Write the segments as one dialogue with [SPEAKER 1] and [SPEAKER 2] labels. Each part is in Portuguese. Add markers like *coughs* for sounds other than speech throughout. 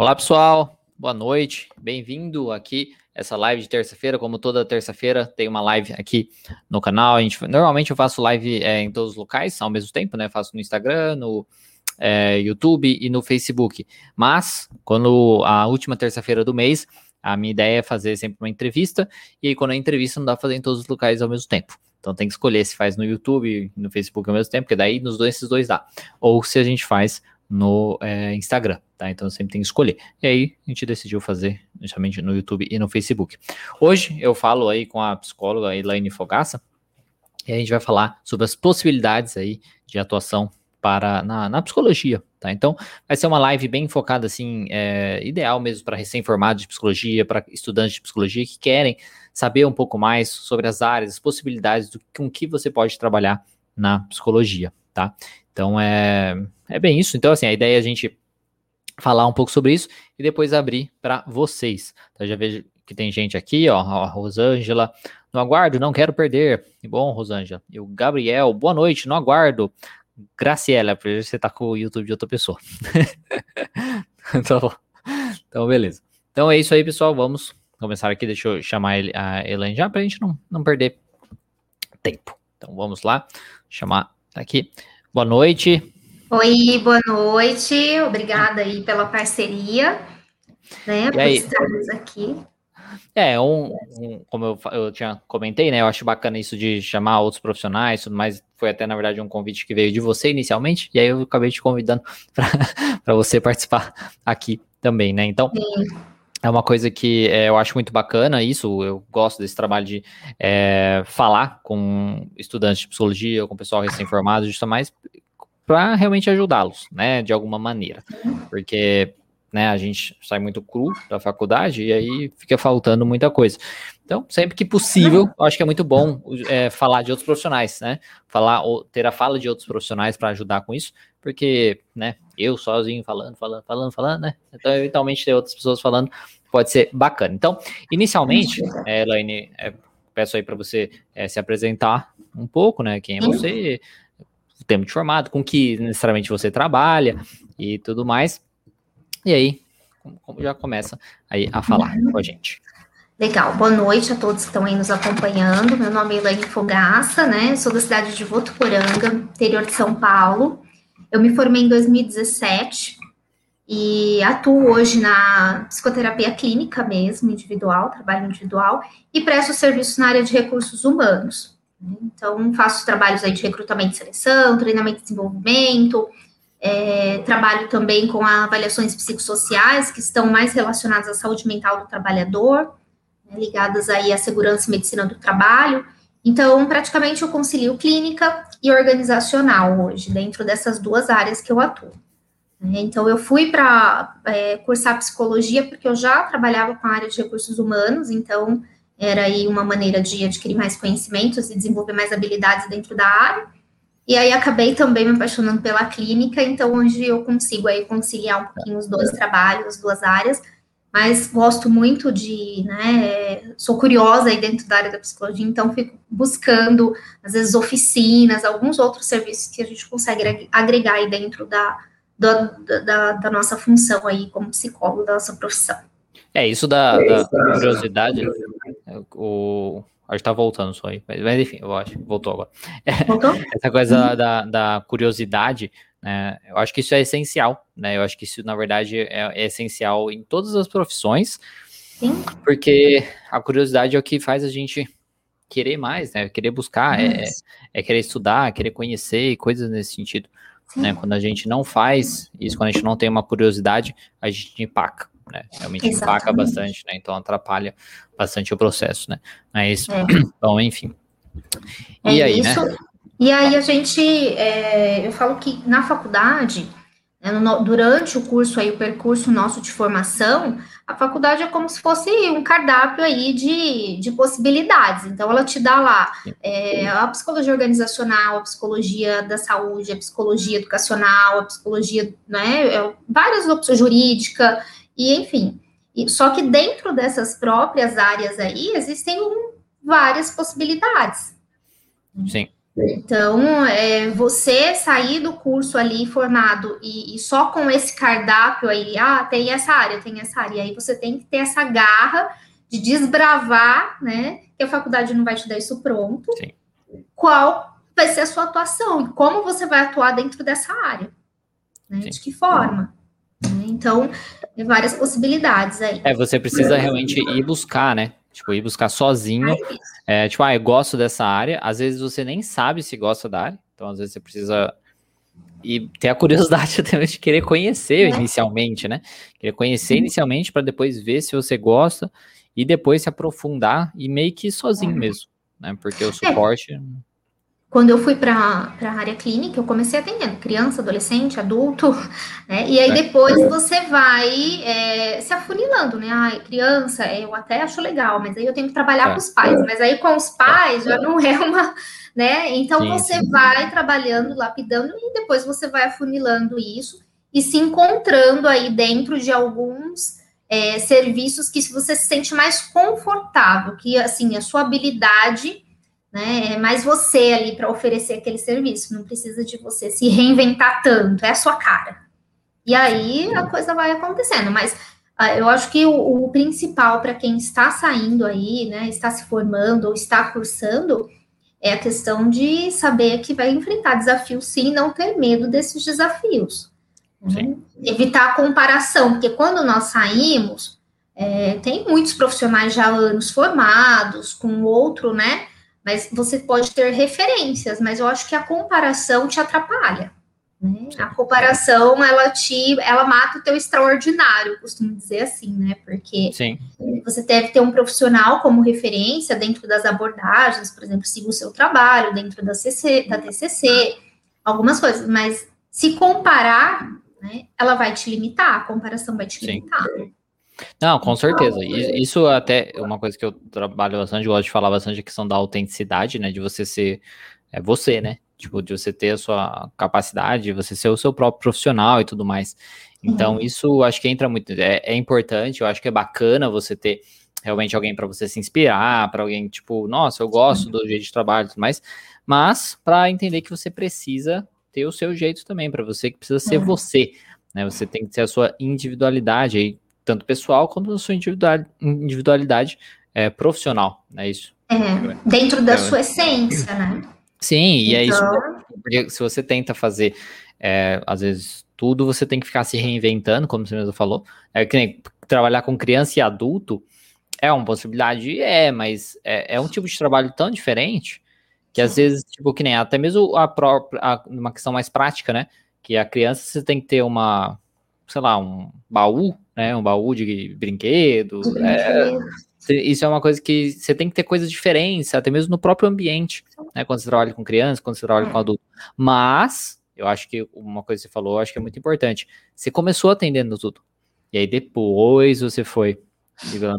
[SPEAKER 1] Olá, pessoal. Boa noite. Bem-vindo aqui essa live de terça-feira. Como toda terça-feira, tem uma live aqui no canal. A gente, normalmente eu faço live é, em todos os locais ao mesmo tempo, né? Faço no Instagram, no é, YouTube e no Facebook. Mas, quando a última terça-feira do mês, a minha ideia é fazer sempre uma entrevista. E aí, quando a entrevista, não dá pra fazer em todos os locais ao mesmo tempo. Então tem que escolher se faz no YouTube e no Facebook ao mesmo tempo, porque daí nos dois, esses dois dá. Ou se a gente faz no é, Instagram, tá? Então sempre tem que escolher. E aí a gente decidiu fazer justamente no YouTube e no Facebook. Hoje eu falo aí com a psicóloga Elaine Fogaça e a gente vai falar sobre as possibilidades aí de atuação para na, na psicologia, tá? Então vai ser uma live bem focada assim, é, ideal mesmo para recém-formados de psicologia, para estudantes de psicologia que querem saber um pouco mais sobre as áreas, as possibilidades do com que você pode trabalhar na psicologia, tá? Então é, é bem isso. Então, assim, a ideia é a gente falar um pouco sobre isso e depois abrir para vocês. Então, já vejo que tem gente aqui, ó, a Rosângela, no aguardo, não quero perder. Bom, Rosângela. E o Gabriel, boa noite, no aguardo. Graciela, porque você tá com o YouTube de outra pessoa. *laughs* então, então, beleza. Então é isso aí, pessoal. Vamos começar aqui. Deixa eu chamar a Elaine já para a gente não, não perder tempo. Então vamos lá. Chamar aqui. Boa noite.
[SPEAKER 2] Oi, boa noite. Obrigada aí pela parceria, né? E por aí? estarmos aqui.
[SPEAKER 1] É, um, um, como eu, eu tinha comentei, né? Eu acho bacana isso de chamar outros profissionais, mas foi até, na verdade, um convite que veio de você inicialmente, e aí eu acabei te convidando *laughs* para você participar aqui também, né? Então, Sim. é uma coisa que é, eu acho muito bacana isso, eu gosto desse trabalho de é, falar com estudantes de psicologia, com pessoal recém-formado, justamente para realmente ajudá-los, né, de alguma maneira, porque né, a gente sai muito cru da faculdade e aí fica faltando muita coisa. Então, sempre que possível, eu acho que é muito bom é, falar de outros profissionais, né? Falar ou ter a fala de outros profissionais para ajudar com isso, porque, né, eu sozinho falando, falando, falando, falando, né? Então, eventualmente ter outras pessoas falando pode ser bacana. Então, inicialmente, é, Elaine, é, peço aí para você é, se apresentar um pouco, né? Quem é você, o tempo de formato, com que necessariamente você trabalha e tudo mais. E aí, já começa aí a falar com a gente.
[SPEAKER 2] Legal, boa noite a todos que estão aí nos acompanhando. Meu nome é Elaine Fogaça, né? Sou da cidade de Votuporanga, interior de São Paulo. Eu me formei em 2017 e atuo hoje na psicoterapia clínica mesmo, individual, trabalho individual, e presto serviço na área de recursos humanos. Então, faço trabalhos aí de recrutamento e seleção, treinamento e desenvolvimento, é, trabalho também com avaliações psicossociais, que estão mais relacionadas à saúde mental do trabalhador, né, ligadas aí à segurança e medicina do trabalho. Então, praticamente eu concilio clínica e organizacional hoje, dentro dessas duas áreas que eu atuo. Né. Então, eu fui para é, cursar psicologia porque eu já trabalhava com a área de recursos humanos, então era aí uma maneira de adquirir mais conhecimentos e desenvolver mais habilidades dentro da área. E aí acabei também me apaixonando pela clínica, então hoje eu consigo aí conciliar um pouquinho os dois trabalhos, as duas áreas, mas gosto muito de, né, sou curiosa aí dentro da área da psicologia, então fico buscando, às vezes, oficinas, alguns outros serviços que a gente consegue agregar aí dentro da, da, da, da nossa função aí como psicólogo, da nossa profissão.
[SPEAKER 1] É, isso da, da curiosidade, o, acho que tá voltando só aí, mas, enfim, eu acho que voltou agora. Voltou? *laughs* Essa coisa da, da curiosidade, né, eu acho que isso é essencial, né, eu acho que isso, na verdade, é, é essencial em todas as profissões, Sim. porque a curiosidade é o que faz a gente querer mais, né, querer buscar, é, é, querer estudar, querer conhecer, coisas nesse sentido. Né, quando a gente não faz isso, quando a gente não tem uma curiosidade, a gente empaca né? Realmente Exatamente. empaca bastante, né? Então atrapalha bastante o processo, né? Isso. É. *clears throat* Então, enfim.
[SPEAKER 2] E é aí, né? isso. né? E aí a gente, é, eu falo que na faculdade, né, no, durante o curso aí, o percurso nosso de formação, a faculdade é como se fosse um cardápio aí de, de possibilidades. Então, ela te dá lá é, a psicologia organizacional, a psicologia da saúde, a psicologia educacional, a psicologia, né, é, várias opções, jurídica, e enfim. Só que dentro dessas próprias áreas aí existem várias possibilidades.
[SPEAKER 1] Sim.
[SPEAKER 2] Então, é, você sair do curso ali formado e, e, só com esse cardápio aí, ah, tem essa área, tem essa área, e aí você tem que ter essa garra de desbravar, né? Que a faculdade não vai te dar isso pronto. Sim. Qual vai ser a sua atuação e como você vai atuar dentro dessa área? Né? De que forma? Né? Então, tem várias possibilidades aí.
[SPEAKER 1] É, você precisa realmente ir buscar, né? Tipo, ir buscar sozinho. É, tipo, ah, eu gosto dessa área. Às vezes você nem sabe se gosta da área. Então, às vezes você precisa e ter a curiosidade *laughs* até de querer conhecer é. inicialmente, né? Querer conhecer uhum. inicialmente para depois ver se você gosta e depois se aprofundar e meio que sozinho uhum. mesmo, né? Porque o é. suporte. É.
[SPEAKER 2] Quando eu fui para a área clínica, eu comecei atendendo criança, adolescente, adulto, *laughs* né? E aí é. depois você vai é, se afunilando, né? Ai, criança, eu até acho legal, mas aí eu tenho que trabalhar é. com os pais, mas aí com os pais já não é uma, né? Então sim, você sim. vai trabalhando, lapidando e depois você vai afunilando isso e se encontrando aí dentro de alguns é, serviços que você se sente mais confortável, que assim a sua habilidade né? É mais você ali para oferecer aquele serviço, não precisa de você se reinventar tanto, é a sua cara. E aí a coisa vai acontecendo, mas uh, eu acho que o, o principal para quem está saindo aí, né, está se formando ou está cursando, é a questão de saber que vai enfrentar desafios sim, não ter medo desses desafios. Né? Evitar a comparação, porque quando nós saímos, é, tem muitos profissionais já anos formados, com outro, né? Mas você pode ter referências, mas eu acho que a comparação te atrapalha. Né? A comparação, ela te, ela mata o teu extraordinário, costumo dizer assim, né? Porque Sim. você deve ter um profissional como referência dentro das abordagens, por exemplo, siga o seu trabalho dentro da, CC, da TCC, algumas coisas, mas se comparar, né, ela vai te limitar, a comparação vai te limitar.
[SPEAKER 1] Não, com certeza. Isso até é uma coisa que eu trabalho bastante, gosto de falar bastante, a questão da autenticidade, né? De você ser é você, né? Tipo, de você ter a sua capacidade, de você ser o seu próprio profissional e tudo mais. Então, uhum. isso acho que entra muito. É, é, importante, eu acho que é bacana você ter realmente alguém para você se inspirar, para alguém, tipo, nossa, eu gosto do jeito de trabalho e tudo mais, mas para entender que você precisa ter o seu jeito também, para você que precisa ser uhum. você. Né, você tem que ter a sua individualidade aí, tanto pessoal quanto na sua individualidade é, profissional, é isso?
[SPEAKER 2] É, dentro da é, sua essência, né?
[SPEAKER 1] Sim, e então... é isso. Então porque se você tenta fazer, é, às vezes, tudo, você tem que ficar se reinventando, como você mesmo falou. É que nem trabalhar com criança e adulto é uma possibilidade, é, mas é, é um tipo de trabalho tão diferente que às vezes, tipo, que nem até mesmo a própria, a, uma questão mais prática, né? Que a criança você tem que ter uma, sei lá, um baú né? Um baú de brinquedos. É, isso é uma coisa que você tem que ter coisas diferentes, até mesmo no próprio ambiente, né? Quando você trabalha com criança, quando você trabalha com adulto. Mas, eu acho que uma coisa que você falou, eu acho que é muito importante. Você começou atendendo tudo. E aí depois você foi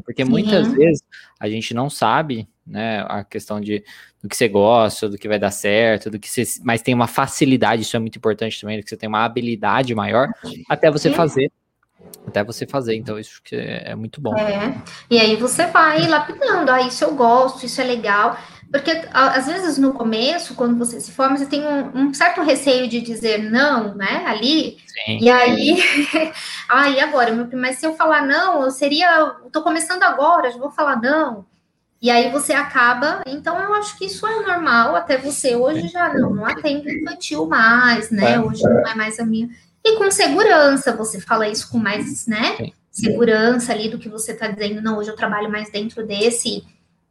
[SPEAKER 1] porque muitas vezes a gente não sabe, né, a questão de do que você gosta, do que vai dar certo, do que você, mas tem uma facilidade, isso é muito importante também, que você tem uma habilidade maior até você fazer até você fazer, então isso que é, muito bom.
[SPEAKER 2] É, e aí você vai lapidando, ah, isso eu gosto, isso é legal, porque às vezes no começo, quando você se forma, você tem um, um certo receio de dizer não, né, ali, Sim. e aí, *laughs* ah, e agora, mas se eu falar não, eu seria, tô começando agora, já vou falar não, e aí você acaba, então eu acho que isso é normal, até você hoje já não, não atende infantil mais, né, é, hoje não é mais a minha e com segurança, você fala isso com mais, né, Sim. segurança ali do que você está dizendo, não, hoje eu trabalho mais dentro desse,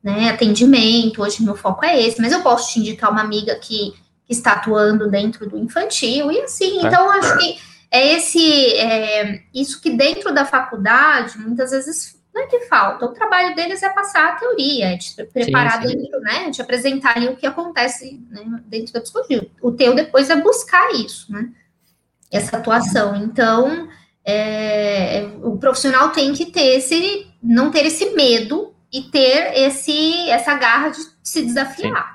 [SPEAKER 2] né, atendimento, hoje meu foco é esse, mas eu posso te indicar uma amiga que, que está atuando dentro do infantil, e assim, é. então acho que é esse, é, isso que dentro da faculdade, muitas vezes não é que falta, o trabalho deles é passar a teoria, é te preparar sim, sim. dentro, né, te apresentar ali o que acontece né, dentro da psicologia. O teu depois é buscar isso, né, essa atuação. Então, é, o profissional tem que ter esse, não ter esse medo e ter esse, essa garra de se desafiar.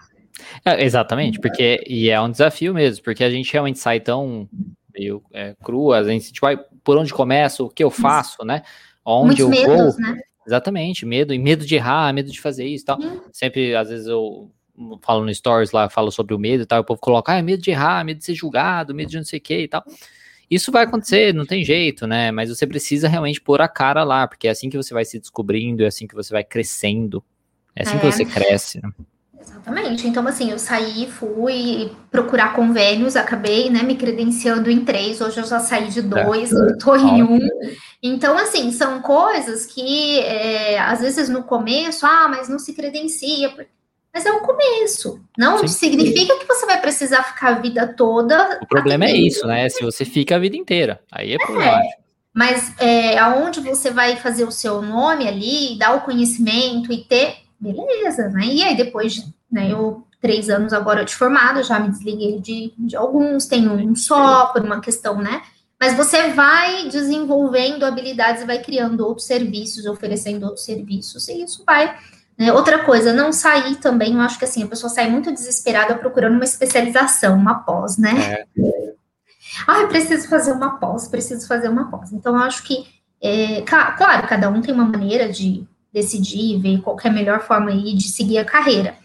[SPEAKER 1] É, exatamente, porque e é um desafio mesmo, porque a gente realmente sai tão meio é, cru, a gente tipo, por onde começo, o que eu faço, né? Onde Muitos eu medos, vou. Né? Exatamente, medo, e medo de errar, medo de fazer isso e tal. Hum. Sempre, às vezes, eu falo no stories lá, falo sobre o medo e tal, o povo coloca, ah, é medo de errar, medo de ser julgado, medo de não sei o que e tal. Isso vai acontecer, não tem jeito, né? Mas você precisa realmente pôr a cara lá, porque é assim que você vai se descobrindo, é assim que você vai crescendo, é assim é. que você cresce. Né?
[SPEAKER 2] Exatamente. Então, assim, eu saí, fui procurar convênios, acabei, né, me credenciando em três, hoje eu já saí de dois, é. estou em um. Então, assim, são coisas que, é, às vezes, no começo, ah, mas não se credencia, mas é o começo. Não Sim. significa que você vai precisar ficar a vida toda.
[SPEAKER 1] O problema é isso, né? Se você fica a vida inteira, aí é problemático.
[SPEAKER 2] É. Mas é, aonde você vai fazer o seu nome ali, dar o conhecimento e ter, beleza, né? E aí depois de né? Eu, três anos agora de formado, já me desliguei de, de alguns, tenho um só, por uma questão, né? Mas você vai desenvolvendo habilidades e vai criando outros serviços, oferecendo outros serviços, e isso vai. Né? Outra coisa, não sair também, eu acho que assim, a pessoa sai muito desesperada procurando uma especialização, uma pós, né? É. Ah, preciso fazer uma pós, preciso fazer uma pós. Então, eu acho que, é, claro, cada um tem uma maneira de decidir, ver qual é a melhor forma aí de seguir a carreira.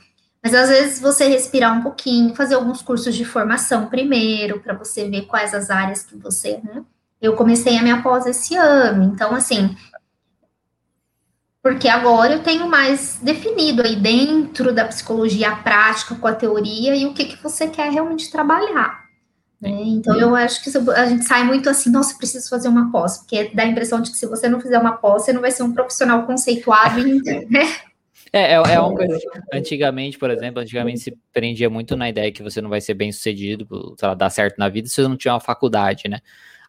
[SPEAKER 2] Mas às vezes você respirar um pouquinho, fazer alguns cursos de formação primeiro, para você ver quais as áreas que você, né? Eu comecei a minha pós esse ano, então assim, porque agora eu tenho mais definido aí dentro da psicologia prática com a teoria e o que, que você quer realmente trabalhar. Né? Então eu acho que a gente sai muito assim, nossa, preciso fazer uma pós, porque dá a impressão de que se você não fizer uma pós, você não vai ser um profissional conceituado, *laughs* né?
[SPEAKER 1] É, é, é uma coisa. Antigamente, por exemplo, antigamente se prendia muito na ideia que você não vai ser bem sucedido, sei lá, dar certo na vida se você não tiver uma faculdade, né?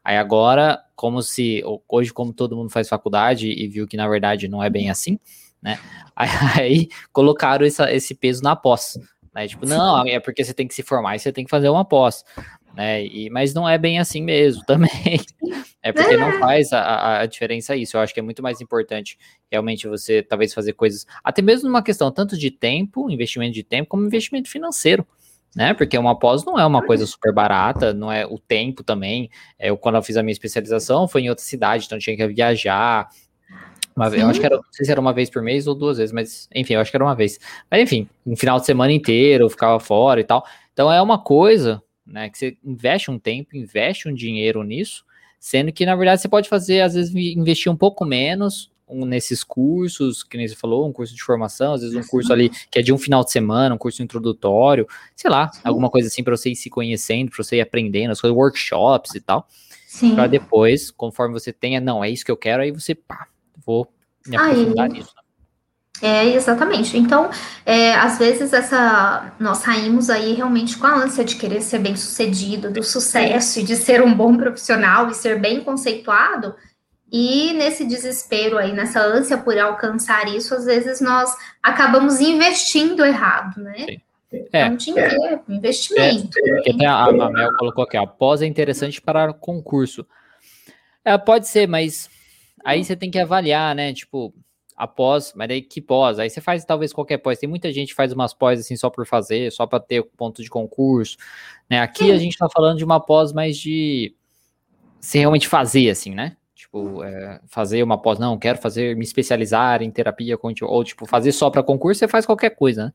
[SPEAKER 1] Aí agora, como se. Hoje, como todo mundo faz faculdade e viu que na verdade não é bem assim, né? *laughs* Aí, aí colocaram essa, esse peso na pós. Né? Tipo, não, é porque você tem que se formar e você tem que fazer uma pós né? E, mas não é bem assim mesmo *laughs* também. É porque não faz a, a diferença isso. Eu acho que é muito mais importante realmente você talvez fazer coisas, até mesmo numa questão tanto de tempo, investimento de tempo, como investimento financeiro. Né? Porque uma pós não é uma coisa super barata, não é o tempo também. É, eu, quando eu fiz a minha especialização, foi em outra cidade, então tinha que viajar, uma vez, eu acho que era, não sei se era uma vez por mês ou duas vezes, mas enfim, eu acho que era uma vez. Mas enfim, um final de semana inteiro, eu ficava fora e tal. Então é uma coisa né? Que você investe um tempo, investe um dinheiro nisso, sendo que na verdade você pode fazer, às vezes, investir um pouco menos um, nesses cursos, que nem você falou, um curso de formação, às vezes um curso ali que é de um final de semana, um curso introdutório, sei lá, Sim. alguma coisa assim para você ir se conhecendo, para você ir aprendendo, as coisas, workshops e tal. Para depois, conforme você tenha, não, é isso que eu quero, aí você, pá, vou me aprofundar Aí. nisso.
[SPEAKER 2] É, exatamente. Então, é, às vezes, essa nós saímos aí realmente com a ânsia de querer ser bem sucedido, do sucesso e de ser um bom profissional e ser bem conceituado. E nesse desespero aí, nessa ânsia por alcançar isso, às vezes nós acabamos investindo errado, né? Sim. É, então, dinheiro, é, investimento.
[SPEAKER 1] É, a, a Mel colocou aqui, a pós é interessante para concurso. É, pode ser, mas aí você tem que avaliar, né? Tipo, após, mas daí que pós? Aí você faz talvez qualquer pós. Tem muita gente que faz umas pós assim só por fazer, só para ter ponto de concurso, né? Aqui Sim. a gente tá falando de uma pós mais de se realmente fazer assim, né? Tipo, é, fazer uma pós, não, quero fazer, me especializar em terapia ou tipo, fazer só para concurso, você faz qualquer coisa, né?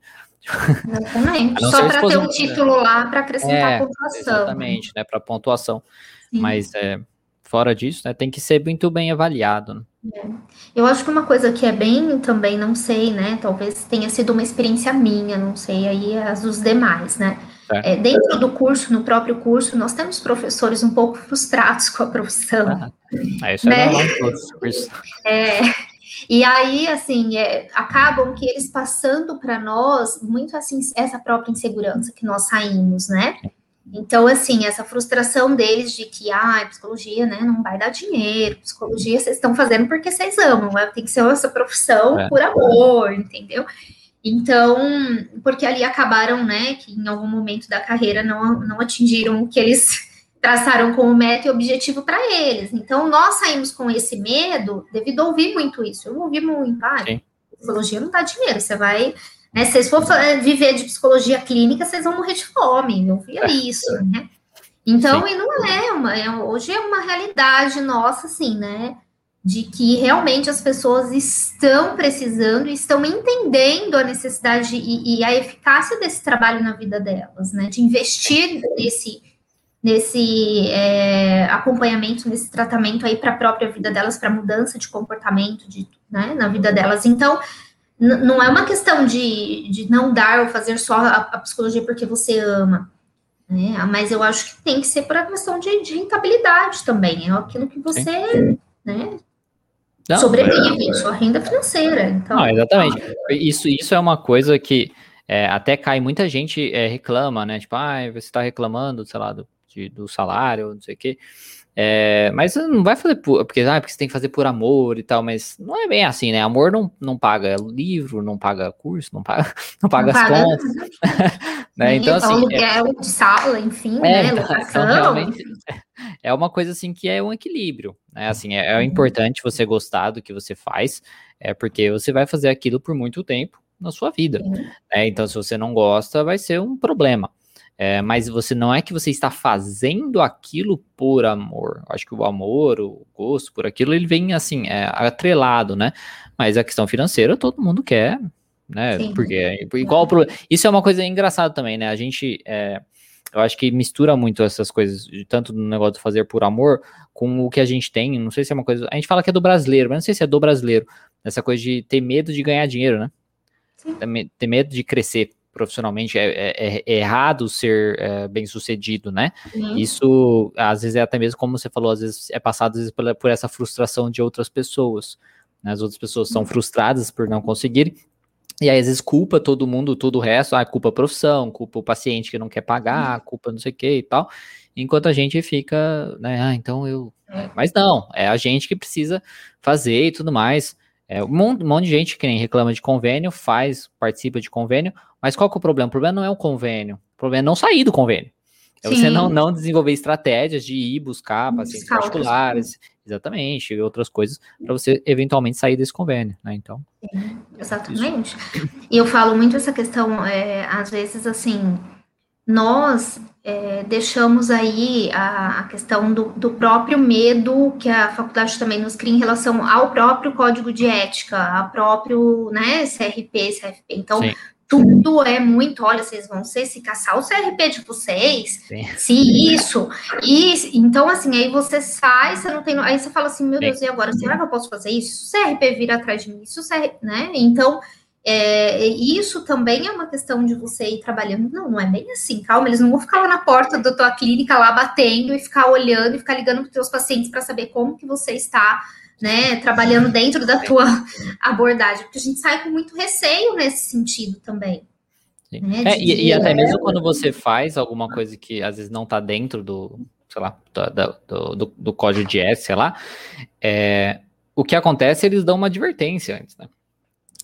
[SPEAKER 2] Exatamente. Só para ter um título lá para acrescentar é, pontuação.
[SPEAKER 1] Exatamente, né? Para pontuação. Sim. Mas é, fora disso, né, tem que ser muito bem avaliado. Né?
[SPEAKER 2] É. Eu acho que uma coisa que é bem também, não sei, né? Talvez tenha sido uma experiência minha, não sei, aí as dos demais, né? É. É, dentro do curso, no próprio curso, nós temos professores um pouco frustrados com a profissão. Ah,
[SPEAKER 1] isso é né? é.
[SPEAKER 2] É, e aí, assim, é, acabam que eles passando para nós muito assim essa própria insegurança que nós saímos, né? Então, assim, essa frustração deles de que, ah, psicologia, né, não vai dar dinheiro, psicologia vocês estão fazendo porque vocês amam, né? tem que ser essa profissão é. por amor, entendeu? Então, porque ali acabaram, né, que em algum momento da carreira não, não atingiram o que eles *laughs* traçaram como meta e objetivo para eles. Então, nós saímos com esse medo devido a ouvir muito isso. Eu ouvi muito, ah, psicologia não dá dinheiro, você vai né? Se vocês for viver de psicologia clínica, vocês vão morrer de fome. Eu via isso, né? Então, Sim. e não é uma, é, hoje é uma realidade nossa, assim, né? De que realmente as pessoas estão precisando, estão entendendo a necessidade e, e, a eficácia desse trabalho na vida delas, né? De investir nesse, nesse é, acompanhamento, nesse tratamento aí para a própria vida delas, para mudança de comportamento de, né, na vida delas. Então, não é uma questão de, de não dar ou fazer só a, a psicologia porque você ama. Né? Mas eu acho que tem que ser por a questão de, de rentabilidade também. É aquilo que você né, não, sobrevive, é, sua renda financeira. Então,
[SPEAKER 1] não, exatamente. Isso, isso é uma coisa que é, até cai, muita gente é, reclama, né? Tipo, ah, você está reclamando, sei lá, do, de, do salário, não sei o quê. É, mas não vai fazer por, porque, ah, porque você tem que fazer por amor e tal, mas não é bem assim, né? Amor não, não paga livro, não paga curso, não paga, *laughs* não paga não as paga, contas. *laughs* né? Então, assim.
[SPEAKER 2] Aluguel é, de sala, enfim, é, né? Então, então,
[SPEAKER 1] é uma coisa assim que é um equilíbrio, né? Assim, é, é uhum. importante você gostar do que você faz, é porque você vai fazer aquilo por muito tempo na sua vida. Né? Então, se você não gosta, vai ser um problema. É, mas você não é que você está fazendo aquilo por amor. Acho que o amor, o gosto por aquilo, ele vem assim, é, atrelado, né? Mas a questão financeira todo mundo quer, né? Sim. Porque é igual pro... isso é uma coisa engraçada também, né? A gente é, eu acho que mistura muito essas coisas, tanto no negócio de fazer por amor, com o que a gente tem. Não sei se é uma coisa. A gente fala que é do brasileiro, mas não sei se é do brasileiro. Essa coisa de ter medo de ganhar dinheiro, né? Sim. Ter medo de crescer profissionalmente, é, é, é errado ser é, bem sucedido, né? Uhum. Isso, às vezes, é até mesmo, como você falou, às vezes é passado às vezes, por, por essa frustração de outras pessoas. Né? As outras pessoas são uhum. frustradas por não conseguir, e aí, às vezes, culpa todo mundo, todo o resto, ah, culpa a profissão, culpa o paciente que não quer pagar, uhum. culpa não sei o que e tal, enquanto a gente fica, né, ah, então eu... É. Mas não, é a gente que precisa fazer e tudo mais. É, um, monte, de gente que nem reclama de convênio, faz, participa de convênio, mas qual que é o problema? O problema não é o convênio, o problema é não sair do convênio. É Sim. você não, não desenvolver estratégias de ir buscar pacientes particulares, exatamente, e outras coisas, para você eventualmente sair desse convênio, né? Então.
[SPEAKER 2] Sim, exatamente. Isso. E eu falo muito essa questão, é, às vezes, assim, nós é, deixamos aí a, a questão do, do, próprio medo que a faculdade também nos cria em relação ao próprio código de ética, ao próprio né, CRP, CFP. Então, Sim. tudo é muito, olha, vocês vão ser se caçar o CRP de vocês, Sim. se isso, e então assim, aí você sai, você não tem, aí você fala assim, meu Deus, e agora, será que eu posso fazer isso? Se o CRP vir atrás de mim, isso, né? Então, é, isso também é uma questão de você ir trabalhando. Não, não é bem assim, calma. Eles não vão ficar lá na porta da tua clínica, lá batendo e ficar olhando e ficar ligando para os teus pacientes para saber como que você está, né, trabalhando dentro da tua *laughs* abordagem. Porque a gente sai com muito receio nesse sentido também.
[SPEAKER 1] Né, é, e, e, até mesmo quando você faz alguma coisa que às vezes não está dentro do, sei lá, do, do, do, código de S, sei lá, é, o que acontece, eles dão uma advertência antes, né?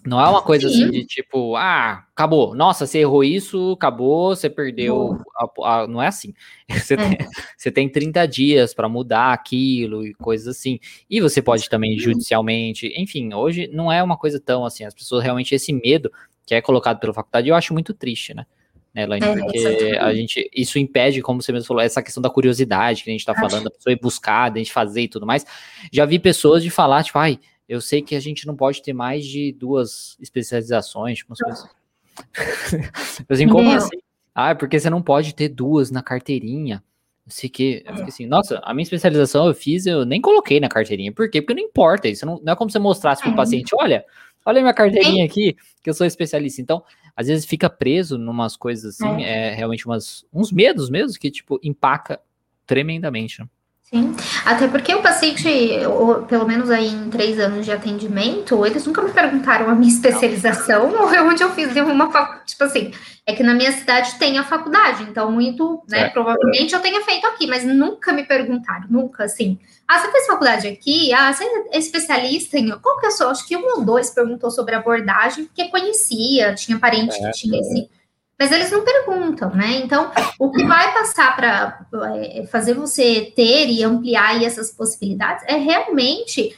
[SPEAKER 1] Não é uma coisa assim Sim. assim de tipo, ah, acabou. Nossa, você errou isso, acabou, você perdeu. A, a, não é assim. *laughs* Você, é. Tem, você tem 30 dias para mudar aquilo e coisas assim. E você pode também judicialmente. Enfim, hoje não é uma coisa tão assim. As pessoas realmente, esse medo que é colocado pela faculdade, eu acho muito triste, né? né, Elaine? É, porque a gente, isso impede, como você mesmo falou, essa questão da curiosidade que a gente tá falando, a pessoa ir buscar, a gente fazer e tudo mais. Já vi pessoas de falar, tipo, ai, eu sei que a gente não pode ter mais de duas especializações, tipo, umas coisas. *laughs* assim, como assim? Ah, é porque você não pode ter duas na carteirinha. Não sei que. Eu fiquei assim, nossa, a minha especialização eu fiz, eu nem coloquei na carteirinha. Por quê? Porque não importa. Isso não, não é como você mostrasse para o é. paciente, olha, olha minha carteirinha aqui, que eu sou especialista. Então, às vezes fica preso numas coisas assim, é, é realmente umas, uns medos mesmo que, tipo, empaca tremendamente. Né?
[SPEAKER 2] Sim, até porque o paciente, ou, pelo menos aí em três anos de atendimento, eles nunca me perguntaram a minha especialização *laughs* ou onde eu fiz uma faculdade. Tipo assim, é que na minha cidade tem a faculdade, então muito, né, é. provavelmente eu tenha feito aqui, mas nunca me perguntaram, nunca assim. Ah, você fez faculdade aqui? Ah, você é especialista em. Qual que eu sou? Acho que um ou dois perguntou sobre abordagem, porque conhecia, tinha parente é, que tinha esse mas eles não perguntam, né? Então, o que vai passar para é, fazer você ter e ampliar essas possibilidades é realmente.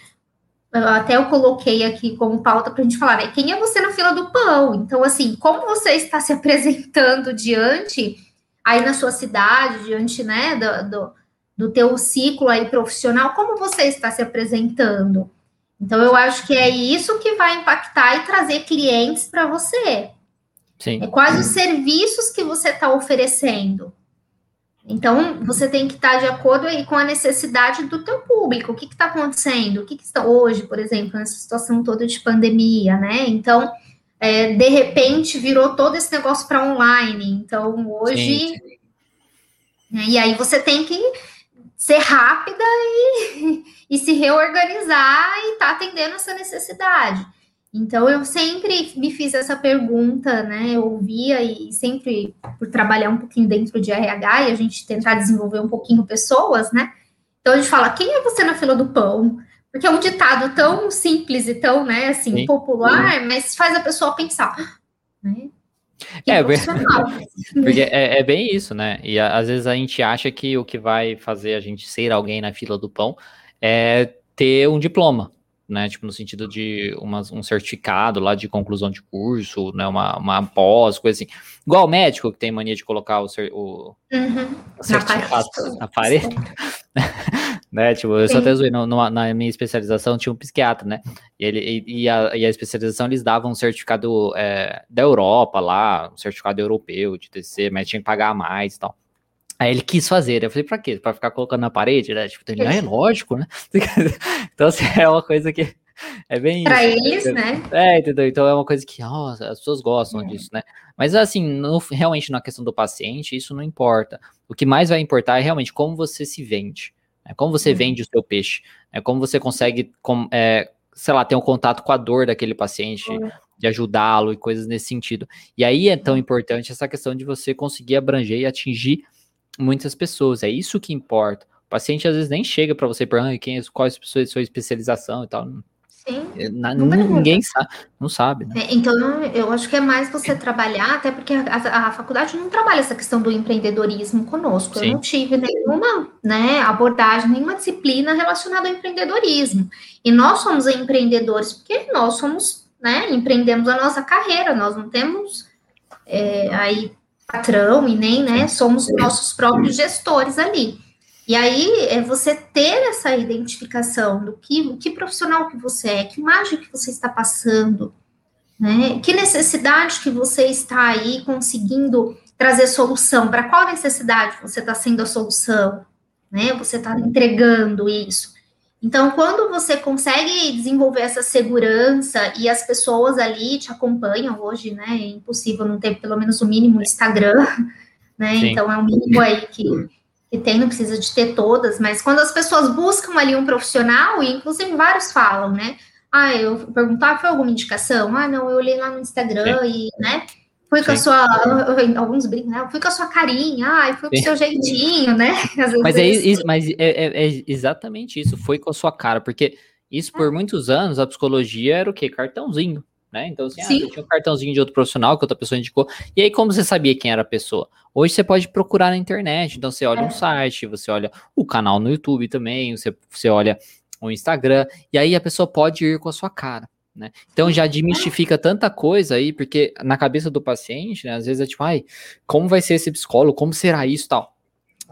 [SPEAKER 2] Até eu coloquei aqui como pauta para a gente falar, né? Quem é você na fila do pão? Então, assim, como você está se *laughs* apresentando diante aí na sua cidade, diante, né, do, do do teu ciclo aí profissional, como você está se apresentando. Então, eu acho que é isso que vai impactar e trazer clientes para você. Sim. É quais os serviços que você está oferecendo. Então, você tem que estar de acordo aí com a necessidade do teu público. O que está acontecendo? O que, que, está hoje, por exemplo, nessa situação toda de pandemia, né? Então, é, de repente, virou todo esse negócio para online. Então, hoje... Sim, sim. Né, e aí você tem que ser rápida e, *laughs* e se reorganizar e estar tá atendendo essa necessidade. Então, eu sempre me fiz essa pergunta, né? Eu ouvia e sempre, por trabalhar um pouquinho dentro de RH e a gente tentar desenvolver um pouquinho pessoas, né? Então, a gente fala, quem é você na fila do pão? Porque é um ditado tão simples e tão, né, assim, Sim. popular, Sim. mas faz a pessoa pensar, né?
[SPEAKER 1] É, porque é, é, bem isso, né? E às vezes a gente acha que o que vai fazer a gente ser alguém na fila do pão é ter um diploma né? Tipo, no sentido de um certificado lá de conclusão de curso, né? Uma, uma pós, coisa assim. Igual o médico que tem mania de colocar o, o,
[SPEAKER 2] uhum.
[SPEAKER 1] certificado na parede. *laughs* né? Tipo, eu Sim. só até zoei, no, no, na minha especialização tinha um psiquiatra, né? E, ele, e, e, a, e a especialização eles davam um certificado é, da Europa lá, um certificado europeu de TC, mas tinha que pagar mais e tal. Aí ele quis fazer, eu falei, pra quê? Pra ficar colocando na parede, né? Tipo, ele, é lógico, né? *laughs* então, assim, é uma coisa que é bem
[SPEAKER 2] Pra isso, eles, né?
[SPEAKER 1] É, entendeu? Então é uma coisa que, as pessoas gostam é. disso, né? Mas, assim, no, realmente na questão do paciente, isso não importa. O que mais vai importar é realmente como você se vende, né? como você uhum. vende o seu peixe, né? como você consegue, com, é, sei lá, ter um contato com a dor daquele paciente, uhum. de ajudá-lo e coisas nesse sentido. E aí é tão importante essa questão de você conseguir abranger e atingir muitas pessoas. É isso que importa. O paciente às vezes nem chega para você perguntar quem, qual é a sua especialização e tal.
[SPEAKER 2] Sim.
[SPEAKER 1] É, na, ninguém sabe, não sabe. Né?
[SPEAKER 2] É, então, eu acho que é mais você trabalhar, até porque a, a, faculdade não trabalha essa questão do empreendedorismo conosco. Sim. Eu não tive nenhuma né, abordagem, nenhuma disciplina relacionada ao empreendedorismo. E nós somos empreendedores porque nós somos, né, empreendemos a nossa carreira, nós não temos é, aí patrão e nem, né, somos nossos próprios gestores ali. E aí é você ter essa identificação do que, que profissional que você é, que imagem que você está passando, né? Que necessidade que você está aí conseguindo trazer solução, para qual necessidade você está sendo a solução, né? Você está entregando isso. Então, quando você consegue desenvolver essa segurança e as pessoas ali te acompanham hoje, né? É impossível não ter pelo menos o mínimo Instagram, *laughs* né? Sim. Então é um mínimo aí que, que tem, não precisa de ter todas, mas quando as pessoas buscam ali um profissional, e inclusive vários falam, né? Ah, eu perguntar, ah, foi alguma indicação? Ah, não, eu olhei lá no Instagram Sim. e, né? Fui com a sua. Alguns brincam, né? Fui com a sua carinha, ai, fui com o seu jeitinho, né? *laughs*
[SPEAKER 1] mas é, isso, mas é, é, é, exatamente isso, foi com a sua cara, porque isso por é. muitos anos a psicologia era o quê? Cartãozinho. Né? Então, assim, ah, tinha um cartãozinho de outro profissional que outra pessoa indicou. E aí, como você sabia quem era a pessoa? Hoje você pode procurar na internet. Então, você olha um é. site, você olha o canal no YouTube também, você, você olha o Instagram, e aí a pessoa pode ir com a sua cara. Né? Então já demistifica tanta coisa aí, porque na cabeça do paciente, né, às vezes é tipo, ai, como vai ser esse psicólogo? Como será isso tal?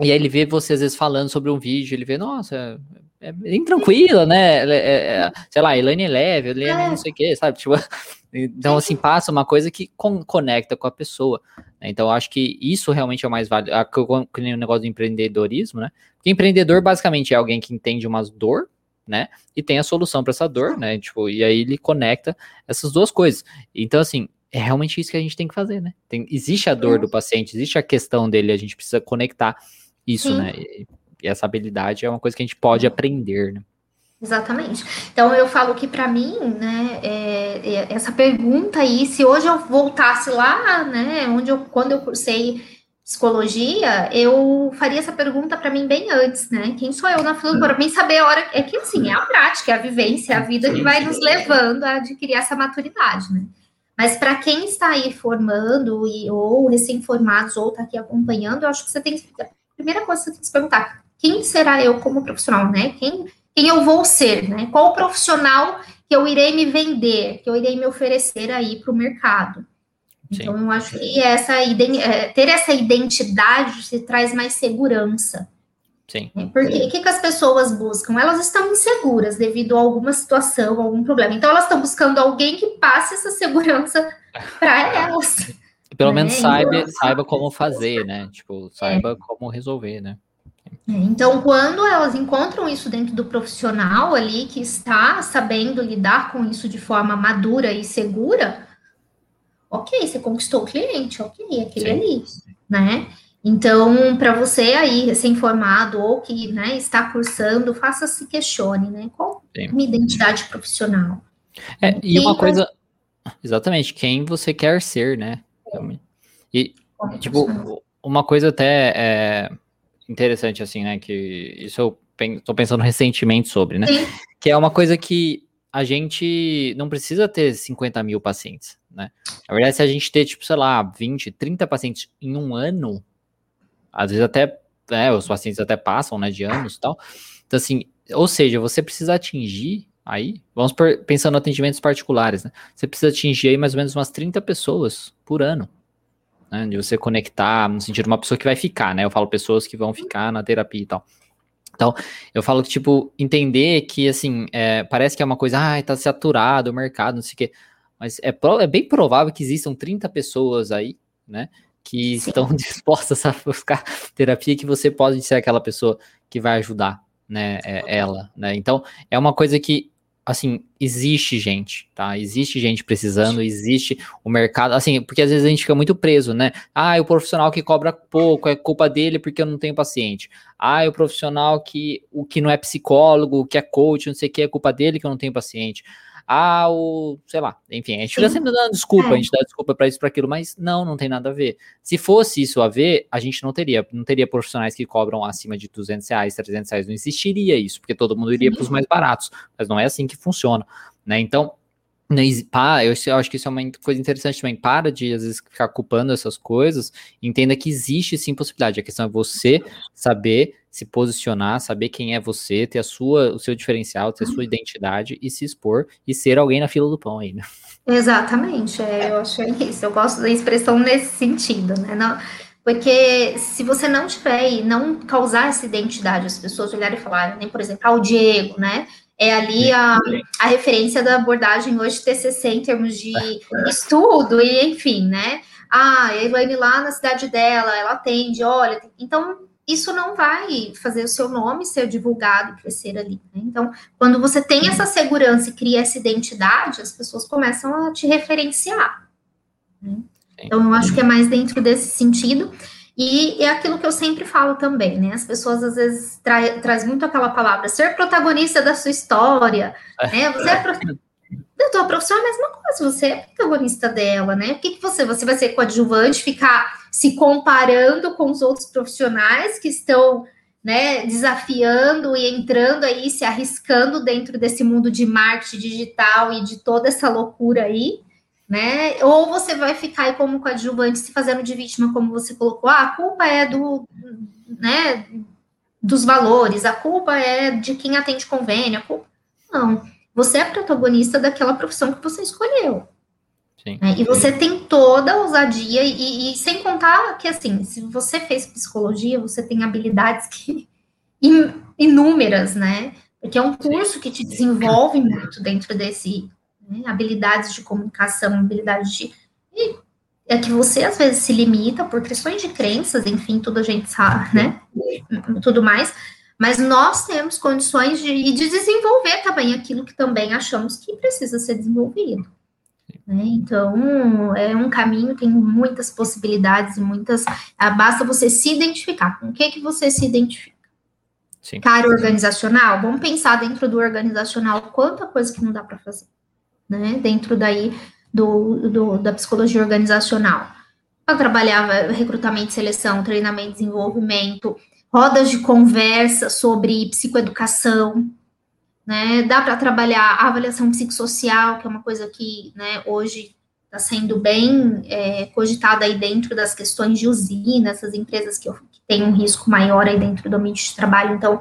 [SPEAKER 1] E aí ele vê você às vezes falando sobre um vídeo, ele vê, nossa, é, é bem tranquila, né? É, é, é sei lá, Elaine leve, Elaine não sei o que, sabe? Tipo, *laughs* então, assim, passa uma coisa que con conecta com a pessoa. Né? Então, eu acho que isso realmente é o mais válido. Que nem o negócio do empreendedorismo, né? Porque empreendedor basicamente é alguém que entende umas dor, né? E tem a solução para essa dor, né? Tipo, e aí ele conecta essas duas coisas. Então, assim, é realmente isso que a gente tem que fazer, né? Tem, existe a dor do paciente, existe a questão dele, a gente precisa conectar isso, Sim. né? E, e, essa habilidade é uma coisa que a gente pode aprender, né?
[SPEAKER 2] Exatamente. Então eu falo que para mim, né, é, é, essa pergunta aí, se hoje eu voltasse lá, né, onde eu, quando eu cursei psicologia, eu faria essa pergunta para mim bem antes, né? Quem sou eu na fila para mim saber a hora é que assim, é a prática, é a vivência, é a vida que vai nos levando a adquirir essa maturidade, né? Mas para quem está aí formando e, ou recém-formados ou está aqui acompanhando, eu acho que você tem que a primeira coisa que você tem que se perguntar, quem será eu como profissional, né? Quem quem eu vou ser, né? Qual profissional que eu irei me vender, que eu irei me oferecer aí para o mercado. Sim. Então, eu acho que essa, é, ter essa identidade se traz mais segurança.
[SPEAKER 1] Sim.
[SPEAKER 2] É, porque o que, que as pessoas buscam? Elas estão inseguras devido a alguma situação, algum problema. Então, elas estão buscando alguém que passe essa segurança para *laughs* elas.
[SPEAKER 1] Pelo né? menos saiba, então, saiba como fazer, né? Tipo, saiba é. como resolver, né?
[SPEAKER 2] É, então, quando elas encontram isso dentro do profissional ali, que está sabendo lidar com isso de forma madura e segura, ok, você conquistou o cliente, ok, aquele Sim. ali, né? Então, para você aí, recém-formado ou que né, está cursando, faça-se questione, né? Qual Sim. minha identidade profissional?
[SPEAKER 1] É, e uma coisa, exatamente, quem você quer ser, né? E, tipo, uma coisa até é, interessante, assim, né? Que isso eu estou pensando recentemente sobre, né? Sim. Que é uma coisa que a gente não precisa ter 50 mil pacientes, né? Na verdade, se a gente ter, tipo, sei lá, 20, 30 pacientes em um ano, às vezes até, né, os pacientes até passam, né, de anos e tal. Então, assim, ou seja, você precisa atingir aí, vamos pensando em atendimentos particulares, né? Você precisa atingir aí mais ou menos umas 30 pessoas por ano né? De você conectar, no sentido uma pessoa que vai ficar, né? Eu falo pessoas que vão ficar na terapia e tal. Então, eu falo que, tipo, entender que, assim, é, parece que é uma coisa, ah, tá saturado o mercado, não sei o quê. Mas é, é bem provável que existam 30 pessoas aí, né? Que Sim. estão *laughs* dispostas a buscar terapia, que você pode ser aquela pessoa que vai ajudar, né? É, ela, né? Então, é uma coisa que assim, existe gente, tá? Existe gente precisando, existe o mercado, assim, porque às vezes a gente fica muito preso, né? Ah, o profissional que cobra pouco é culpa dele porque eu não tenho paciente. Ah, o profissional que o que não é psicólogo, que é coach, não sei o que, é culpa dele que eu não tenho paciente ah, o, sei lá, enfim, a gente fica sempre dando desculpa, é. a gente dá desculpa para isso, para aquilo, mas não, não tem nada a ver. Se fosse isso a ver, a gente não teria, não teria profissionais que cobram acima de 200 reais, 300 reais, não existiria isso, porque todo mundo iria para os mais baratos, mas não é assim que funciona, né? Então, eu acho que isso é uma coisa interessante também. Para de, às vezes, ficar culpando essas coisas. Entenda que existe sim possibilidade. A questão é você saber se posicionar, saber quem é você, ter a sua, o seu diferencial, ter a sua identidade e se expor e ser alguém na fila do pão aí, né?
[SPEAKER 2] Exatamente, é, eu acho isso. Eu gosto da expressão nesse sentido, né? Não, porque se você não tiver e não causar essa identidade, as pessoas olharem e falarem, nem, por exemplo, ah, o Diego, né? é ali a, a referência da abordagem hoje TCC em termos de estudo e enfim, né? Ah, a Elaine lá na cidade dela, ela atende, olha, então isso não vai fazer o seu nome ser divulgado, crescer ali. Né? Então, quando você tem essa segurança e cria essa identidade, as pessoas começam a te referenciar. Né? Então, eu acho que é mais dentro desse sentido. E é aquilo que eu sempre falo também, né? As pessoas às vezes tra traz muito aquela palavra, ser protagonista da sua história, é. né? Você é da tua profissão é a mesma coisa, você é protagonista dela, né? O que, que você, você vai ser coadjuvante, ficar se comparando com os outros profissionais que estão, né, desafiando e entrando aí, se arriscando dentro desse mundo de marketing digital e de toda essa loucura aí, né? Ou você vai ficar aí como coadjuvante se fazendo de vítima, como você colocou, ah, a culpa é do, né, dos valores, a culpa é de quem atende convênio, culpa... não, você é protagonista daquela profissão que você escolheu. Né? E você tem toda a ousadia, e, e, sem contar que, assim, se você fez psicologia, você tem habilidades que *laughs* inúmeras, né? Porque é um curso que te desenvolve muito dentro desse, né? habilidades de comunicação, habilidades de. E é que você às vezes se limita por questões de crenças, enfim, tudo a gente sabe, né? Tudo mais. Mas nós temos condições de, de desenvolver também aquilo que também achamos que precisa ser desenvolvido. Né? Então, é um caminho, tem muitas possibilidades e muitas. Ah, basta você se identificar. Com o que, que você se identifica? Sim. Cara organizacional, vamos pensar dentro do organizacional quanta coisa que não dá para fazer né, dentro daí do, do, da psicologia organizacional. Eu trabalhava recrutamento, seleção, treinamento, desenvolvimento, rodas de conversa sobre psicoeducação, né, dá para trabalhar a avaliação psicossocial, que é uma coisa que, né, hoje está sendo bem é, cogitada aí dentro das questões de usina, essas empresas que, que têm um risco maior aí dentro do ambiente de trabalho, então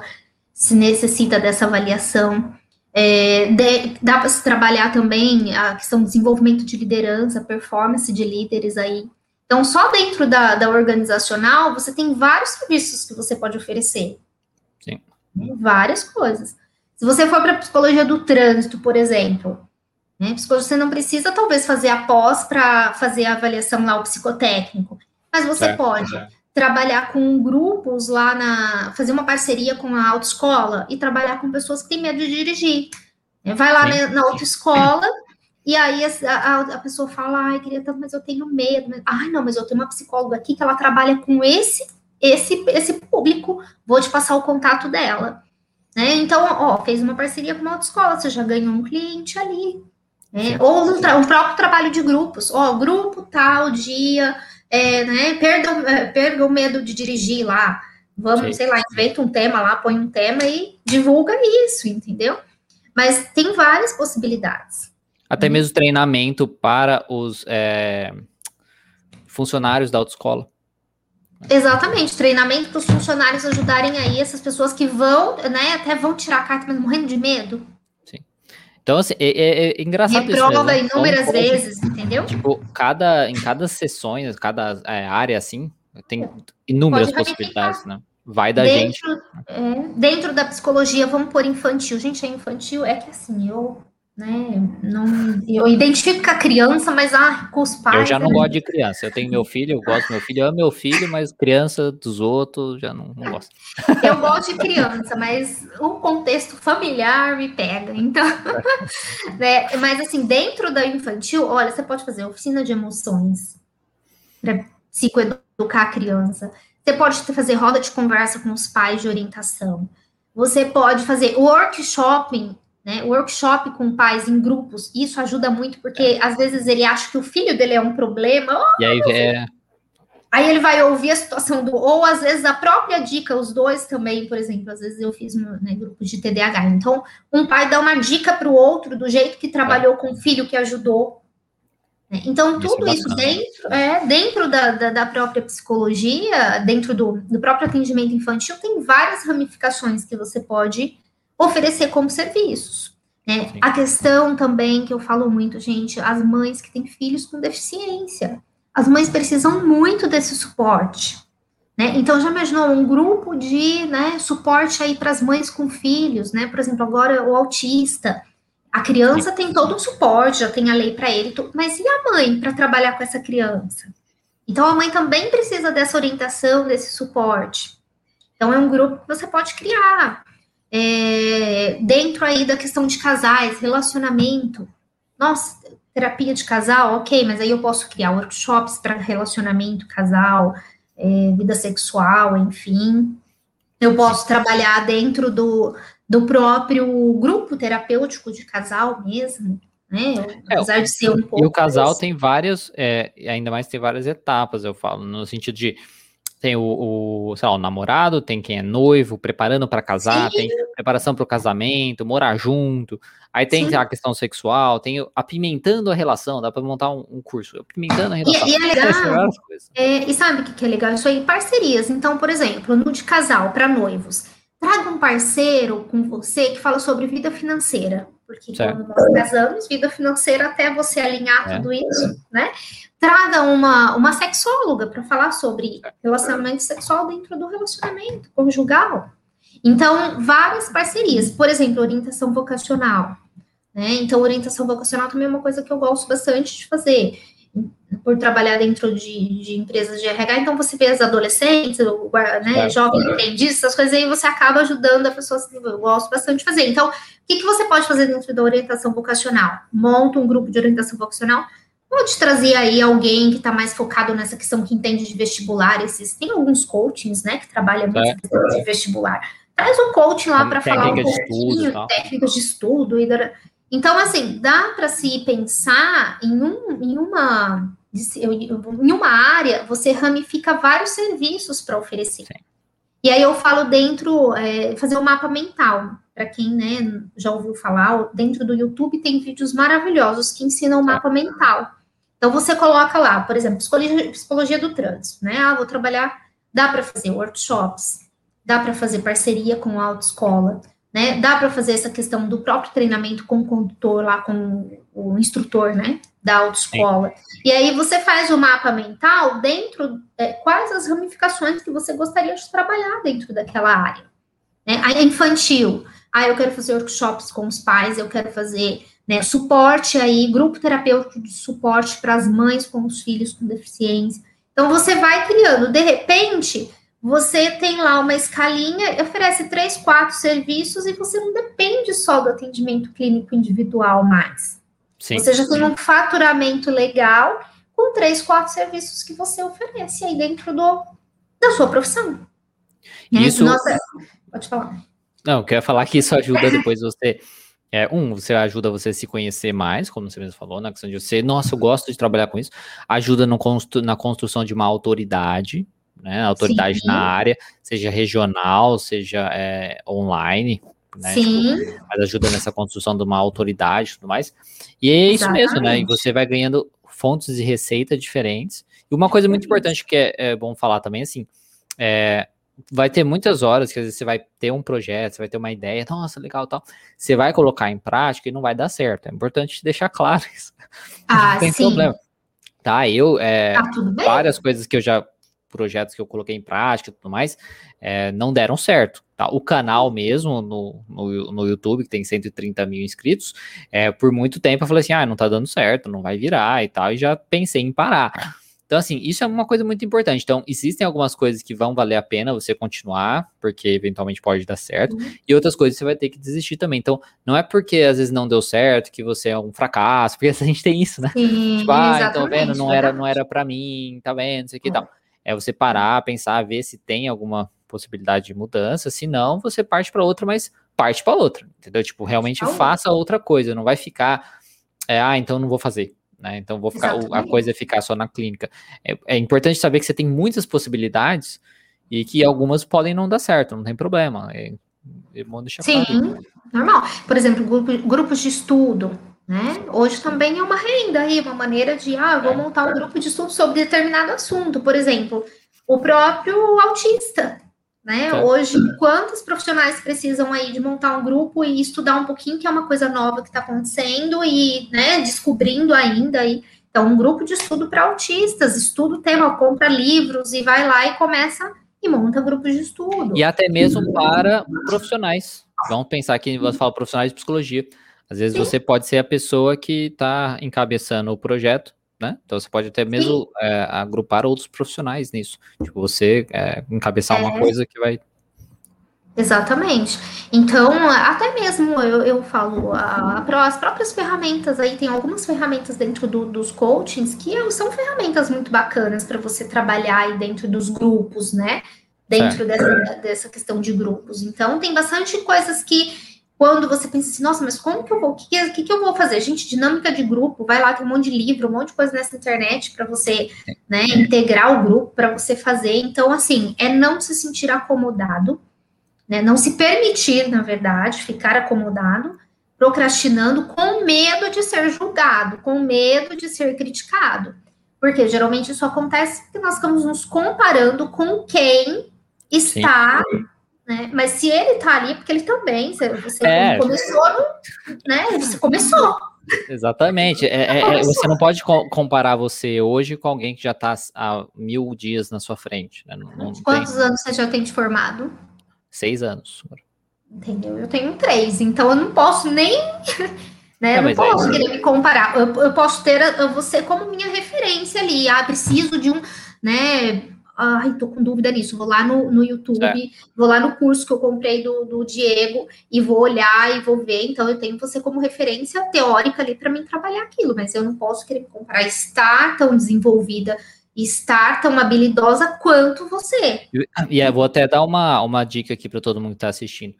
[SPEAKER 2] se necessita dessa avaliação. É, de, dá para se trabalhar também a questão do desenvolvimento de liderança, performance de líderes aí. Então, só dentro da, da organizacional, você tem vários serviços que você pode oferecer.
[SPEAKER 1] Sim.
[SPEAKER 2] Várias coisas. Se você for para psicologia do trânsito, por exemplo, né, você não precisa talvez fazer a pós para fazer a avaliação lá, o psicotécnico, mas você certo, pode trabalhar com grupos lá na. fazer uma parceria com a autoescola e trabalhar com pessoas que têm medo de dirigir. Vai lá na, na autoescola e aí a, a, a, pessoa fala, ai, queria tanto, mas eu tenho medo. Ai, não, mas eu tenho uma psicóloga aqui que ela trabalha com esse, esse, esse público, vou te passar o contato dela. Né? Então, ó, fez uma parceria com uma autoescola, você já ganhou um cliente ali. Né? Ou um, um, próprio trabalho de grupos, ó, grupo tal dia, é, né? Perda, é, perda o medo de dirigir lá. Vamos, Sim. sei lá, inventa um tema lá, põe um tema e divulga isso, entendeu? Mas tem várias possibilidades.
[SPEAKER 1] Até uhum. mesmo treinamento para os é, funcionários da autoescola.
[SPEAKER 2] Exatamente, treinamento para os funcionários ajudarem aí essas pessoas que vão, né, até vão tirar a carta, mas morrendo de medo.
[SPEAKER 1] Sim. Então, assim, é, é, é engraçado
[SPEAKER 2] Reprova isso. Né? inúmeras vezes, entendeu?
[SPEAKER 1] Tipo, cada, em cada sessões, cada é, área, assim, tem inúmeras possibilidades, né? Vai da
[SPEAKER 2] dentro,
[SPEAKER 1] gente.
[SPEAKER 2] É, dentro da psicologia, vamos por infantil. Gente, é infantil, é que assim, eu né? Não, eu identifico com a criança, mas ah, com os pais.
[SPEAKER 1] Eu já não é... gosto de criança. Eu tenho meu filho, eu gosto do meu filho, eu amo meu filho, mas criança dos outros já não, não gosto. *laughs*
[SPEAKER 2] Eu gosto de criança, mas o contexto familiar me pega. Então, *laughs* né? Mas assim, dentro da infantil, olha, você pode fazer oficina de emoções para psicoeducar a criança. Você pode fazer roda de conversa com os pais de orientação. Você pode fazer workshop né? Workshop com pais em grupos, isso ajuda muito, porque é. às vezes ele acha que o filho dele é um problema.
[SPEAKER 1] Oh, e aí é...
[SPEAKER 2] Aí ele vai ouvir a situação do. Ou às vezes a própria dica, os dois também, por exemplo, às vezes eu fiz né, grupo de TDAH. Então, um pai dá uma dica para o outro do jeito que trabalhou é. com o filho que ajudou. Né? Então, isso tudo é isso dentro, é, dentro da, da, da, própria psicologia, dentro do, do próprio atendimento infantil, tem várias ramificações que você pode oferecer como serviços. Né? A questão também que eu falo muito, gente, as mães que têm filhos com deficiência. As mães precisam muito desse suporte. Né? Então, já imaginou um grupo de né, suporte aí para as mães com filhos, né? Por exemplo, agora o autista. A criança tem todo um suporte, já tem a lei para ele, mas e a mãe para trabalhar com essa criança? Então, a mãe também precisa dessa orientação, desse suporte. Então, é um grupo que você pode criar é, dentro aí da questão de casais, relacionamento. Nossa, terapia de casal, ok, mas aí eu posso criar workshops para relacionamento, casal, é, vida sexual, enfim. Eu posso trabalhar dentro do, do próprio grupo terapêutico de casal mesmo, né?
[SPEAKER 1] É, Apesar de ser um pouco. E o casal tem várias, é, ainda mais tem várias etapas, eu falo, no sentido de tem o, o, sei lá, o namorado, tem quem é noivo, preparando para casar, Sim. tem preparação para o casamento, morar junto. Aí tem Sim. a questão sexual, tem apimentando a relação, dá para montar um, um, curso, apimentando a relação.
[SPEAKER 2] E, e é legal, é, e sabe o que, que é legal? Isso aí, parcerias. Então, por exemplo, no de casal, para noivos, traga um parceiro com você que fala sobre vida financeira. Porque certo. quando nós casamos, vida financeira até você alinhar é. tudo isso, né? Traga uma, uma sexóloga para falar sobre relacionamento sexual dentro do relacionamento conjugal. Então, várias parcerias, por exemplo, orientação vocacional. Né? Então, orientação vocacional também é uma coisa que eu gosto bastante de fazer, por trabalhar dentro de, de empresas de RH. Então, você vê as adolescentes, o, né, jovem aprendiz, essas coisas aí, você acaba ajudando a pessoa a se Eu gosto bastante de fazer. Então, o que, que você pode fazer dentro da orientação vocacional? Monta um grupo de orientação vocacional Pode trazer aí alguém que está mais focado nessa questão que entende de vestibular. Esses, tem alguns coachings, né, que trabalham é. de vestibular. Traz um coaching lá para falar um pouquinho, técnicas de estudo. E, então, assim, dá para se pensar em, um, em uma em uma área, você ramifica vários serviços para oferecer. Sim. E aí eu falo dentro, é, fazer um mapa mental. Para quem né, já ouviu falar, dentro do YouTube tem vídeos maravilhosos que ensinam o mapa mental. Então, você coloca lá, por exemplo, psicologia, psicologia do trânsito, né? Ah, vou trabalhar, dá para fazer workshops, dá para fazer parceria com a autoescola, né? Dá para fazer essa questão do próprio treinamento com o condutor lá, com o instrutor, né? Da autoescola. Sim. E aí você faz o mapa mental dentro, é, quais as ramificações que você gostaria de trabalhar dentro daquela área. Né? A infantil, ah, eu quero fazer workshops com os pais, eu quero fazer né, suporte aí, grupo terapêutico de suporte para as mães com os filhos com deficiência. Então, você vai criando, de repente, você tem lá uma escalinha, oferece três, quatro serviços e você não depende só do atendimento clínico individual mais. Sim. Você já tem um faturamento legal com três, quatro serviços que você oferece aí dentro do, da sua profissão.
[SPEAKER 1] Né? Isso. Nossa, pode falar. Não, eu quero falar que isso ajuda *laughs* depois você. É, um, você ajuda você a se conhecer mais, como você mesmo falou, na questão de você, nossa, eu gosto de trabalhar com isso. Ajuda constru, na construção de uma autoridade, né? Autoridade Sim. na área, seja regional, seja é, online, né? Sim. Tipo, mas ajuda nessa construção de uma autoridade e tudo mais. E é isso Exatamente. mesmo, né? E você vai ganhando fontes de receita diferentes. E uma coisa muito importante que é, é bom falar também, assim, é, vai ter muitas horas que às vezes você vai ter um projeto, você vai ter uma ideia, nossa, legal tal. Você vai colocar em prática e não vai dar certo. É importante deixar claro isso. *laughs* Ah, não tem sim. problema. Tá, eu, é, tá várias coisas que eu já, projetos que eu coloquei em prática e tudo mais, é, não deram certo. Tá? O canal mesmo, no, no, no, YouTube, que tem 130 mil inscritos, é, por muito tempo eu falei assim, ah, não tá dando certo, não vai virar e tal, e já pensei em parar. Então, assim, isso é uma coisa muito importante. Então, existem algumas coisas que vão valer a pena você continuar, porque eventualmente pode dar certo, uhum. e outras coisas você vai ter que desistir também. Então, não é porque às vezes não deu certo que você é um fracasso, *laughs* porque a gente tem isso, né? Sim, tipo, ah, então vendo, não era, não era para mim, tá vendo, isso aqui e tal. É você parar, pensar, ver se tem alguma possibilidade de mudança, se não, você parte para outra, mas parte para outra, entendeu? Tipo, realmente faça outra coisa, não vai ficar, é, ah, então não vou fazer né? Então vou ficar, a coisa é ficar só na clínica. É, é, importante saber que você tem muitas possibilidades e que algumas podem não dar certo, não tem problema. É,
[SPEAKER 2] é Sim, claro. normal. Por exemplo, grupo, grupos de estudo, né? Hoje também é uma renda aí, uma maneira de, ah, vou é. montar um grupo de estudo sobre determinado assunto. Por exemplo, o próprio autista, né? Tá. Hoje, quantos profissionais precisam aí de montar um grupo e estudar um pouquinho, que é uma coisa nova que está acontecendo e né, descobrindo ainda. E, então, um grupo de estudo para autistas, estuda o tema, compra livros e vai lá e começa e monta grupos de estudo.
[SPEAKER 1] E até mesmo para profissionais. Vamos pensar que você fala profissionais de psicologia. Às vezes Sim. você pode ser a pessoa que está encabeçando o projeto né? Então você pode até mesmo é, agrupar outros profissionais nisso. Tipo, você é, encabeçar é. uma coisa que vai.
[SPEAKER 2] Exatamente. Então, até mesmo eu, eu falo, a, as próprias ferramentas aí, tem algumas ferramentas dentro do, dos coachings que são ferramentas muito bacanas para você trabalhar aí dentro dos grupos, né? Dentro dessa, dessa questão de grupos. Então, tem bastante coisas que quando você pensa assim, nossa, mas como que eu vou, o que, que, que, eu vou fazer? Gente, dinâmica de grupo, vai lá, tem um monte de livro, um monte de coisa nessa internet para você, né, integrar o grupo, para você fazer. Então, assim, é não se sentir acomodado, né, não se permitir, na verdade, ficar acomodado, procrastinando com medo de ser julgado, com medo de ser criticado. Porque geralmente isso acontece porque nós estamos nos comparando com quem está Sim né? Mas se ele tá ali, é porque ele também, você é. começou, né? Você começou.
[SPEAKER 1] Exatamente. É, é, você não pode comparar você hoje com alguém que já está há mil dias na sua frente. Né? Não,
[SPEAKER 2] não Quantos tem... anos você já tem de formado?
[SPEAKER 1] Seis anos.
[SPEAKER 2] Entendeu? Eu tenho três, então eu não posso nem. *laughs* Né? Não, eu não posso querer me comparar. Eu, eu posso ter você como minha referência ali. Ah, preciso de um, né? Ai, tô com dúvida nisso, vou lá no, no YouTube, é. vou lá no curso que eu comprei do, do Diego e vou olhar e vou ver. Então, eu tenho você como referência teórica ali para mim trabalhar aquilo, mas eu não posso querer comprar estar tão desenvolvida, estar tão habilidosa quanto você.
[SPEAKER 1] E eu vou até dar uma, uma dica aqui para todo mundo que está assistindo.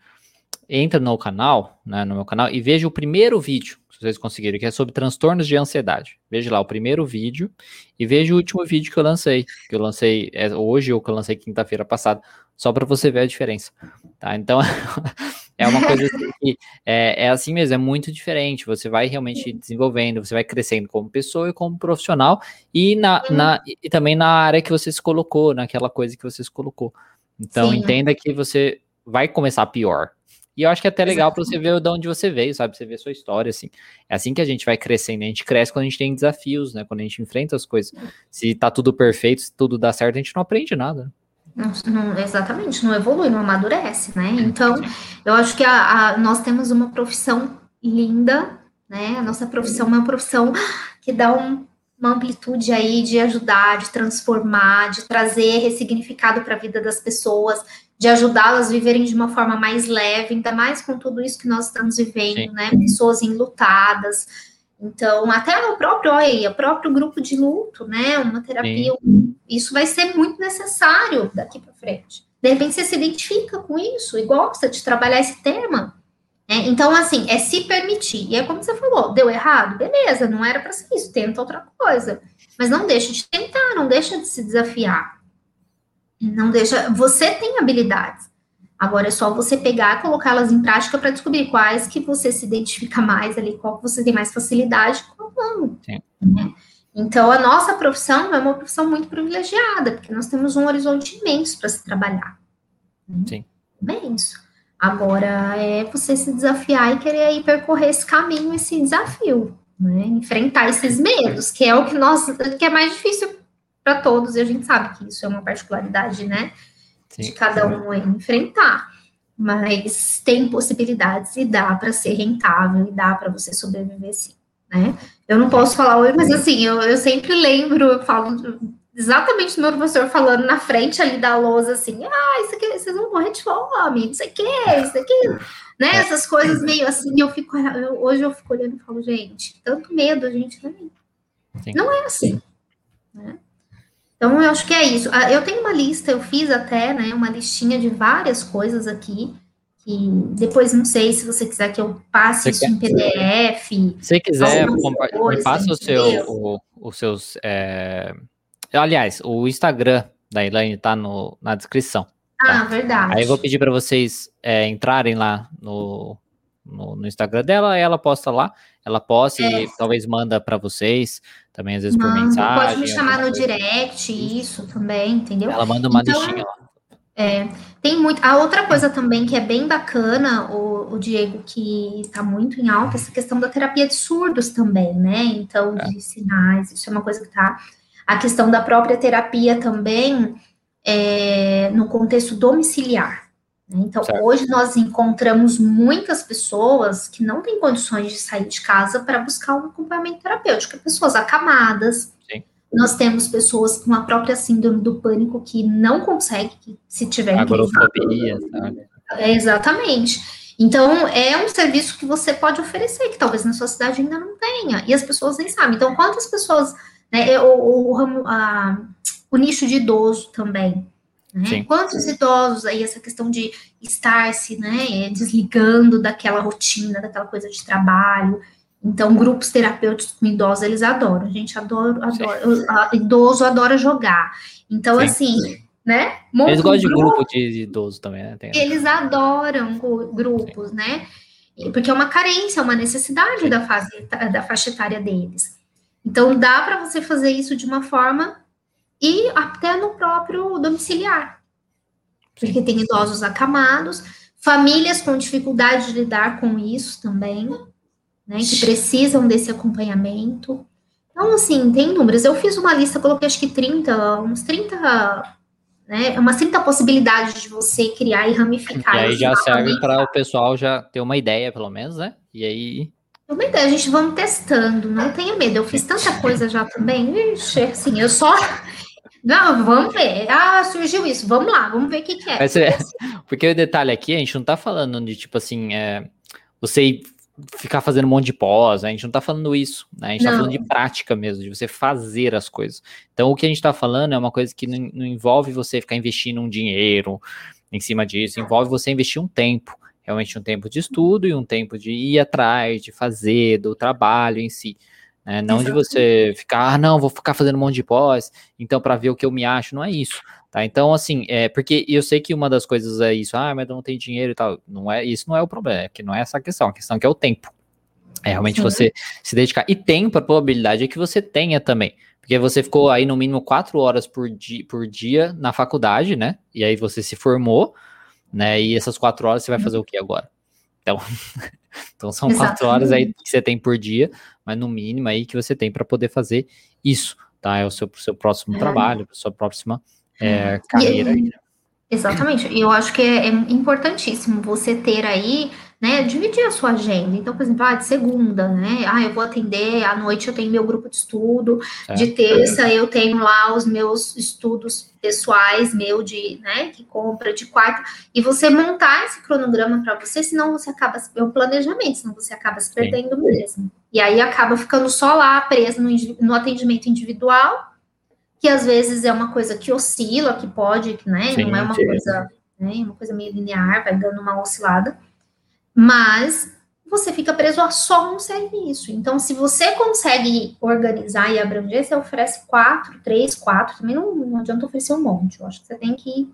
[SPEAKER 1] Entra no canal, né, no meu canal, e veja o primeiro vídeo vocês conseguirem, que é sobre transtornos de ansiedade. Veja lá o primeiro vídeo e veja o último vídeo que eu lancei, que eu lancei é, hoje ou que eu lancei quinta-feira passada, só para você ver a diferença. Tá? Então, *laughs* é uma coisa assim que é, é, assim mesmo, é muito diferente. Você vai realmente desenvolvendo, você vai crescendo como pessoa e como profissional e, na, na, e também na área que você se colocou, naquela coisa que você se colocou. Então, Sim. entenda que você vai começar pior, e eu acho que é até legal para você ver de onde você veio, sabe? Você ver sua história, assim. É assim que a gente vai crescendo. A gente cresce quando a gente tem desafios, né? Quando a gente enfrenta as coisas. Se tá tudo perfeito, se tudo dá certo, a gente não aprende nada.
[SPEAKER 2] Não, não, exatamente, não evolui, não amadurece, né? Então, eu acho que a, a, nós temos uma profissão linda, né? A nossa profissão é uma profissão que dá um, uma amplitude aí de ajudar, de transformar, de trazer ressignificado para a vida das pessoas, de ajudá-las a viverem de uma forma mais leve, ainda mais com tudo isso que nós estamos vivendo, Sim. né? Pessoas enlutadas, então, até o próprio, aí, o próprio grupo de luto, né? Uma terapia, Sim. isso vai ser muito necessário daqui para frente. De repente você se identifica com isso e gosta de trabalhar esse tema. Né? Então, assim, é se permitir. E é como você falou, deu errado? Beleza, não era para ser isso, tenta outra coisa. Mas não deixa de tentar, não deixa de se desafiar. Não deixa. Você tem habilidades. Agora é só você pegar, e colocá-las em prática para descobrir quais que você se identifica mais ali, qual que você tem mais facilidade, qual não. Né? Então, a nossa profissão é uma profissão muito privilegiada, porque nós temos um horizonte imenso para se trabalhar.
[SPEAKER 1] Sim.
[SPEAKER 2] Imenso. Agora, é você se desafiar e querer aí percorrer esse caminho, esse desafio, né? Enfrentar esses medos, que é o que nós, que é mais difícil para todos, e a gente sabe que isso é uma particularidade, né? Sim. de cada um enfrentar. Mas tem possibilidades e dá para ser rentável e dá para você sobreviver sim. Né? Eu não posso falar hoje, mas assim, eu, eu sempre lembro, eu falo exatamente do meu professor falando na frente ali da lousa, assim, ah, isso aqui, vocês vão morrer de fome, não sei o que, isso aqui, né? É. Essas coisas meio assim, eu fico, eu, hoje eu fico olhando e falo, gente, tanto medo, a gente não, não é assim, né? Então, eu acho que é isso. Ah, eu tenho uma lista, eu fiz até, né, uma listinha de várias coisas aqui, que depois não sei se você quiser que eu passe você isso quer, em PDF.
[SPEAKER 1] Se quiser, me passa o seu, o, os seus. É... Aliás, o Instagram da Elaine tá no, na descrição.
[SPEAKER 2] Tá? Ah, verdade.
[SPEAKER 1] Aí eu vou pedir para vocês é, entrarem lá no, no, no, Instagram dela, ela posta lá. Ela posta é. e talvez manda para vocês também, às vezes, por mensagem.
[SPEAKER 2] Pode me chamar no direct, isso também, entendeu?
[SPEAKER 1] Ela manda uma então, listinha lá.
[SPEAKER 2] É, tem muito. A outra coisa também que é bem bacana, o, o Diego, que está muito em alta, essa questão da terapia de surdos também, né? Então, é. de sinais, isso é uma coisa que está. A questão da própria terapia também é, no contexto domiciliar. Então, certo. hoje nós encontramos muitas pessoas que não têm condições de sair de casa para buscar um acompanhamento terapêutico, pessoas acamadas. Sim. Nós temos pessoas com a própria síndrome do pânico que não consegue, que se tiver
[SPEAKER 1] Agorofobia, sabe?
[SPEAKER 2] É, exatamente. Então, é um serviço que você pode oferecer, que talvez na sua cidade ainda não tenha, e as pessoas nem sabem. Então, quantas pessoas, né, o, o, a, o nicho de idoso também, né? Quantos idosos aí, essa questão de estar se né, desligando daquela rotina, daquela coisa de trabalho. Então, grupos terapêuticos com idosos, eles adoram. A gente adora, adora idoso adora jogar. Então, Sim. assim, né?
[SPEAKER 1] Eles gostam de grupo de idoso também, né? Tem
[SPEAKER 2] eles adoram grupos, Sim. né? Porque é uma carência, é uma necessidade da, fase, da faixa etária deles. Então, dá para você fazer isso de uma forma e até no próprio domiciliar, porque tem idosos acamados, famílias com dificuldade de lidar com isso também, né, que precisam desse acompanhamento. Então, assim, tem números. Eu fiz uma lista, coloquei acho que 30, uns 30, né, umas 30 possibilidades de você criar e ramificar.
[SPEAKER 1] E aí já serve para o pessoal já ter uma ideia, pelo menos, né? E aí
[SPEAKER 2] uma ideia, a gente vamos testando, não tenha medo. Eu fiz tanta coisa já também, Ixi, assim, eu só não, vamos ver. Ah, surgiu isso. Vamos lá, vamos ver o que, que é.
[SPEAKER 1] é. *laughs* Porque o detalhe aqui, a gente não tá falando de, tipo assim, é, você ficar fazendo um monte de pós, né? a gente não tá falando isso, né? A gente tá não. tá falando de prática mesmo, de você fazer as coisas. Então, o que a gente tá falando é uma coisa que não, não envolve você ficar investindo um dinheiro em cima disso, envolve você investir um tempo realmente um tempo de estudo e um tempo de ir atrás, de fazer, do trabalho em si. Né? Não de você ficar, ah, não, vou ficar fazendo um monte de pós, então para ver o que eu me acho, não é isso. Tá? Então, assim, é porque eu sei que uma das coisas é isso, ah, mas eu não tenho dinheiro e tal. Não é, isso não é o problema, é que não é essa questão, a questão é que é o tempo. É realmente Sim. você se dedicar. E tempo, a probabilidade é que você tenha também. Porque você ficou aí no mínimo quatro horas por dia, por dia na faculdade, né? E aí você se formou, né? E essas quatro horas você vai fazer o que agora? Então, *laughs* então são Exatamente. quatro horas aí que você tem por dia mas no mínimo aí que você tem para poder fazer isso, tá? É o seu, seu próximo é. trabalho, a sua próxima é, carreira.
[SPEAKER 2] E, Exatamente. E eu acho que é, é importantíssimo você ter aí né, dividir a sua agenda. Então, por exemplo, ah, de segunda, né, ah, eu vou atender, à noite eu tenho meu grupo de estudo, é. de terça eu tenho lá os meus estudos pessoais, meu de, né, que compra, de quarta, e você montar esse cronograma para você, senão você acaba, é um planejamento, senão você acaba se perdendo Sim. mesmo. E aí acaba ficando só lá preso no, no atendimento individual, que às vezes é uma coisa que oscila, que pode, né, Sim, não é uma coisa, né, uma coisa meio linear, vai dando uma oscilada, mas você fica preso a só um serviço. Então, se você consegue organizar e abranger, você oferece quatro, três, quatro, também não, não adianta oferecer um monte. Eu acho que você tem que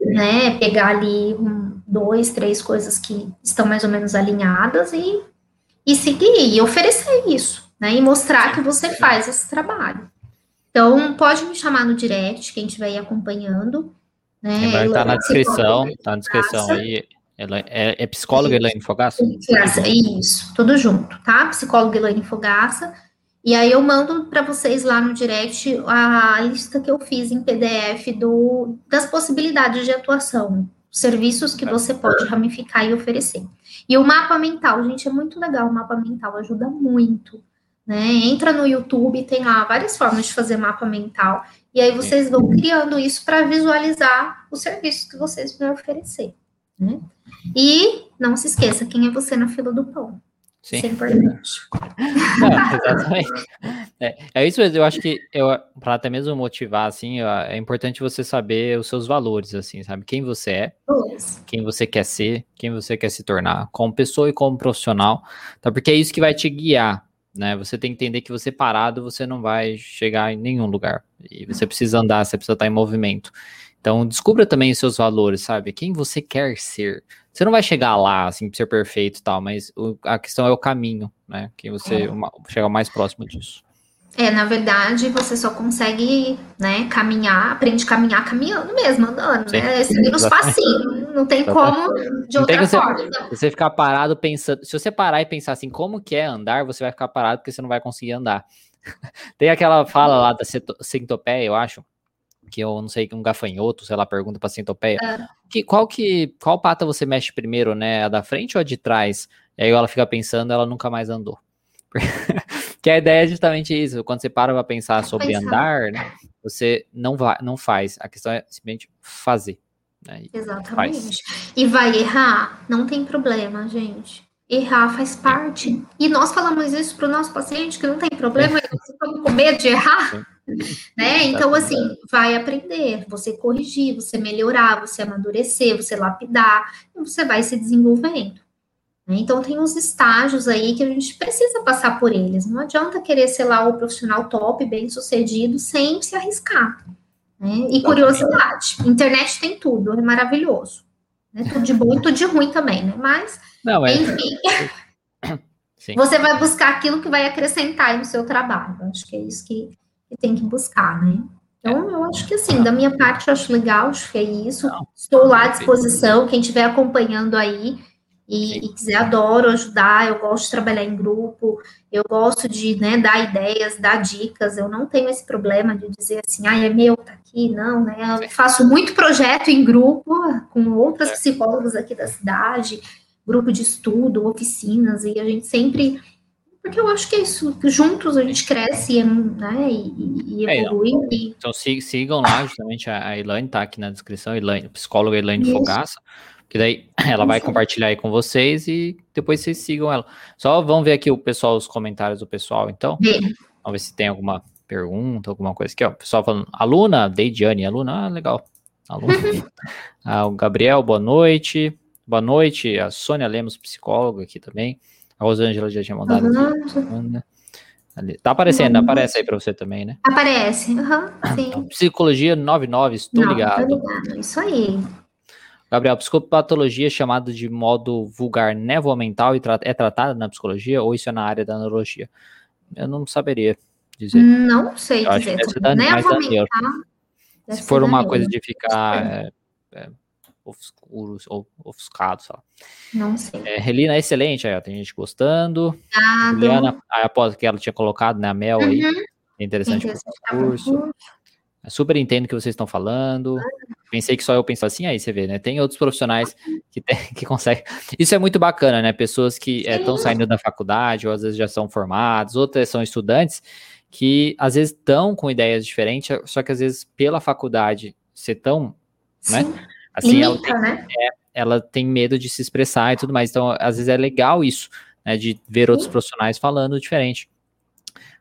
[SPEAKER 2] né, pegar ali um, dois, três coisas que estão mais ou menos alinhadas e, e seguir, e oferecer isso, né? E mostrar que você faz esse trabalho. Então, pode me chamar no direct, quem estiver aí acompanhando.
[SPEAKER 1] Né? Vai estar tá na descrição, tá na descrição aí. Ela é, é psicóloga Elaine Fogaça?
[SPEAKER 2] Isso, tudo junto, tá? Psicóloga Elaine Fogaça. E aí eu mando para vocês lá no direct a lista que eu fiz em PDF do, das possibilidades de atuação, serviços que você pode ramificar e oferecer. E o mapa mental, gente, é muito legal, o mapa mental ajuda muito. Né? Entra no YouTube, tem lá várias formas de fazer mapa mental, e aí vocês vão criando isso para visualizar os serviços que vocês vão oferecer. Né? E não se esqueça, quem é você na fila do pão? Sim. Isso é importante.
[SPEAKER 1] É, exatamente. É, é, isso mesmo, eu acho que para até mesmo motivar, assim, é importante você saber os seus valores, assim, sabe? Quem você é, quem você quer ser, quem você quer se tornar, como pessoa e como profissional, tá? Porque é isso que vai te guiar, né? Você tem que entender que você parado, você não vai chegar em nenhum lugar. E você precisa andar, você precisa estar em movimento. Então, descubra também os seus valores, sabe? Quem você quer ser. Você não vai chegar lá, assim, ser perfeito e tal, mas o, a questão é o caminho, né? Que você é. uma, chega mais próximo disso.
[SPEAKER 2] É, na verdade, você só consegue, né, caminhar, aprende a caminhar caminhando mesmo, andando, Sim, né? Seguindo os passinhos. Não tem como de outra tem forma.
[SPEAKER 1] Você, você ficar parado pensando. Se você parar e pensar assim, como que é andar, você vai ficar parado porque você não vai conseguir andar. *laughs* tem aquela fala lá da centopeia, eu acho, que eu não sei, um gafanhoto, sei lá, pergunta pra centopeia. É. Que, qual que, qual pata você mexe primeiro, né? A da frente ou a de trás? E aí ela fica pensando, ela nunca mais andou. *laughs* que a ideia é justamente isso. Quando você para pra pensar sobre pensar. andar, né, você não vai, não faz. A questão é simplesmente fazer. Né?
[SPEAKER 2] Exatamente. Faz. E vai errar? Não tem problema, gente. Errar faz parte. E nós falamos isso para o nosso paciente, que não tem problema, e você fica com medo de errar. *laughs* Né? Então, assim, vai aprender, você corrigir, você melhorar, você amadurecer, você lapidar, você vai se desenvolvendo. Né? Então, tem uns estágios aí que a gente precisa passar por eles. Não adianta querer ser lá o profissional top, bem sucedido, sem se arriscar. Né? E curiosidade. Internet tem tudo, é maravilhoso. Né? Tudo de bom e tudo de ruim também, né? Mas, Não, é... enfim. *coughs* Sim. Você vai buscar aquilo que vai acrescentar no seu trabalho. Acho que é isso que, que tem que buscar, né? Então, é. eu acho que assim, da minha parte, eu acho legal, acho que é isso. Estou lá à disposição, quem estiver acompanhando aí e, e, quiser, adoro ajudar, eu gosto de trabalhar em grupo, eu gosto de né, dar ideias, dar dicas, eu não tenho esse problema de dizer assim, ah, é meu, tá aqui, não, né? Eu faço muito projeto em grupo com outras psicólogas aqui da cidade, grupo de estudo, oficinas, e a gente sempre porque eu acho que é isso, juntos a gente cresce né, e, e evolui.
[SPEAKER 1] É, então, sigam lá, justamente a Elaine tá aqui na descrição, Elaine, psicóloga Elaine isso. Fogaça, que daí *clears throat* ela vai compartilhar aí com vocês e depois vocês sigam ela. Só vamos ver aqui o pessoal, os comentários do pessoal, então. Vamos ver se tem alguma pergunta, alguma coisa aqui, ó. O pessoal falando, aluna, Deidiane, aluna, ah, legal. Aluna. *laughs* ah, o Gabriel, boa noite. Boa noite, a Sônia Lemos, psicóloga aqui também. A Rosângela já tinha mandado. Uhum. Ali. Tá aparecendo, uhum. aparece aí para você também, né?
[SPEAKER 2] Aparece, uhum, sim. Então,
[SPEAKER 1] psicologia 99, estou Não, ligado. ligado.
[SPEAKER 2] Isso aí.
[SPEAKER 1] Gabriel, psicopatologia é chamada de modo vulgar névoa mental e tra é tratada na psicologia ou isso é na área da neurologia? Eu não saberia dizer.
[SPEAKER 2] Não sei Eu dizer. névoa mental.
[SPEAKER 1] Se for uma coisa de ficar é, é, ou ofuscados, sei lá.
[SPEAKER 2] Não sei.
[SPEAKER 1] É, Relina, excelente, aí, ó, tem gente gostando. Ah, Juliana, aí, após que ela tinha colocado, né, a Mel uhum. aí, é interessante, interessante o curso. super entendo o que vocês estão falando. Pensei que só eu pensava assim, aí você vê, né? Tem outros profissionais que, tem, *laughs* que conseguem. Isso é muito bacana, né? Pessoas que estão é, saindo da faculdade, ou às vezes já são formados, outras são estudantes, que às vezes estão com ideias diferentes, só que às vezes pela faculdade ser tão, né? Assim, ela, tem, né? é, ela tem medo de se expressar e tudo mais. Então, às vezes é legal isso, né? De ver outros profissionais falando diferente.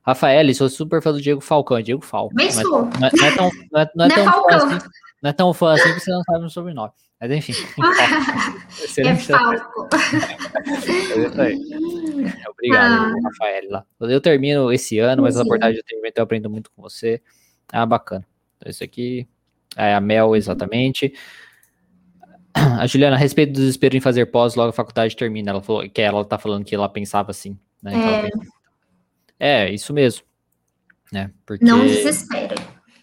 [SPEAKER 1] Rafael, sou super fã do Diego Falcão, é Diego Falcão. Não é, não, é, não é tão, não é, não é, é tão fã assim, não é tão fã assim que você não sabe o sobrenome. Mas enfim. *laughs*
[SPEAKER 2] é Falco.
[SPEAKER 1] Obrigado, ah. Rafael. Lá. Eu termino esse ano, mas na verdade eu, termino, eu aprendo muito com você. Ah, bacana. Então, esse aqui é a Mel, exatamente. *clears throat* A Juliana, a respeito do desespero em fazer pós, logo a faculdade termina. Ela falou que ela tá falando que ela pensava assim. Né? É. é, isso mesmo. Né?
[SPEAKER 2] Porque... Não desesperem.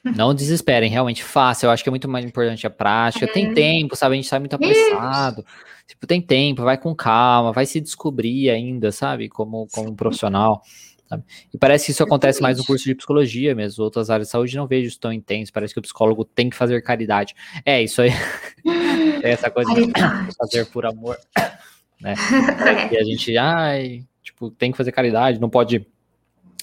[SPEAKER 2] *laughs*
[SPEAKER 1] Não desesperem, realmente fácil. Eu acho que é muito mais importante a prática. É. Tem tempo, sabe? A gente sai muito apressado. Tipo, tem tempo, vai com calma, vai se descobrir ainda, sabe? Como, como um profissional. Sabe? E parece que isso acontece mais no curso de psicologia mesmo. Outras áreas de saúde não vejo isso tão intenso. Parece que o psicólogo tem que fazer caridade. É, isso aí. *laughs* é essa coisa de fazer por amor. Né? *laughs* E a gente, ai, tipo, tem que fazer caridade, não pode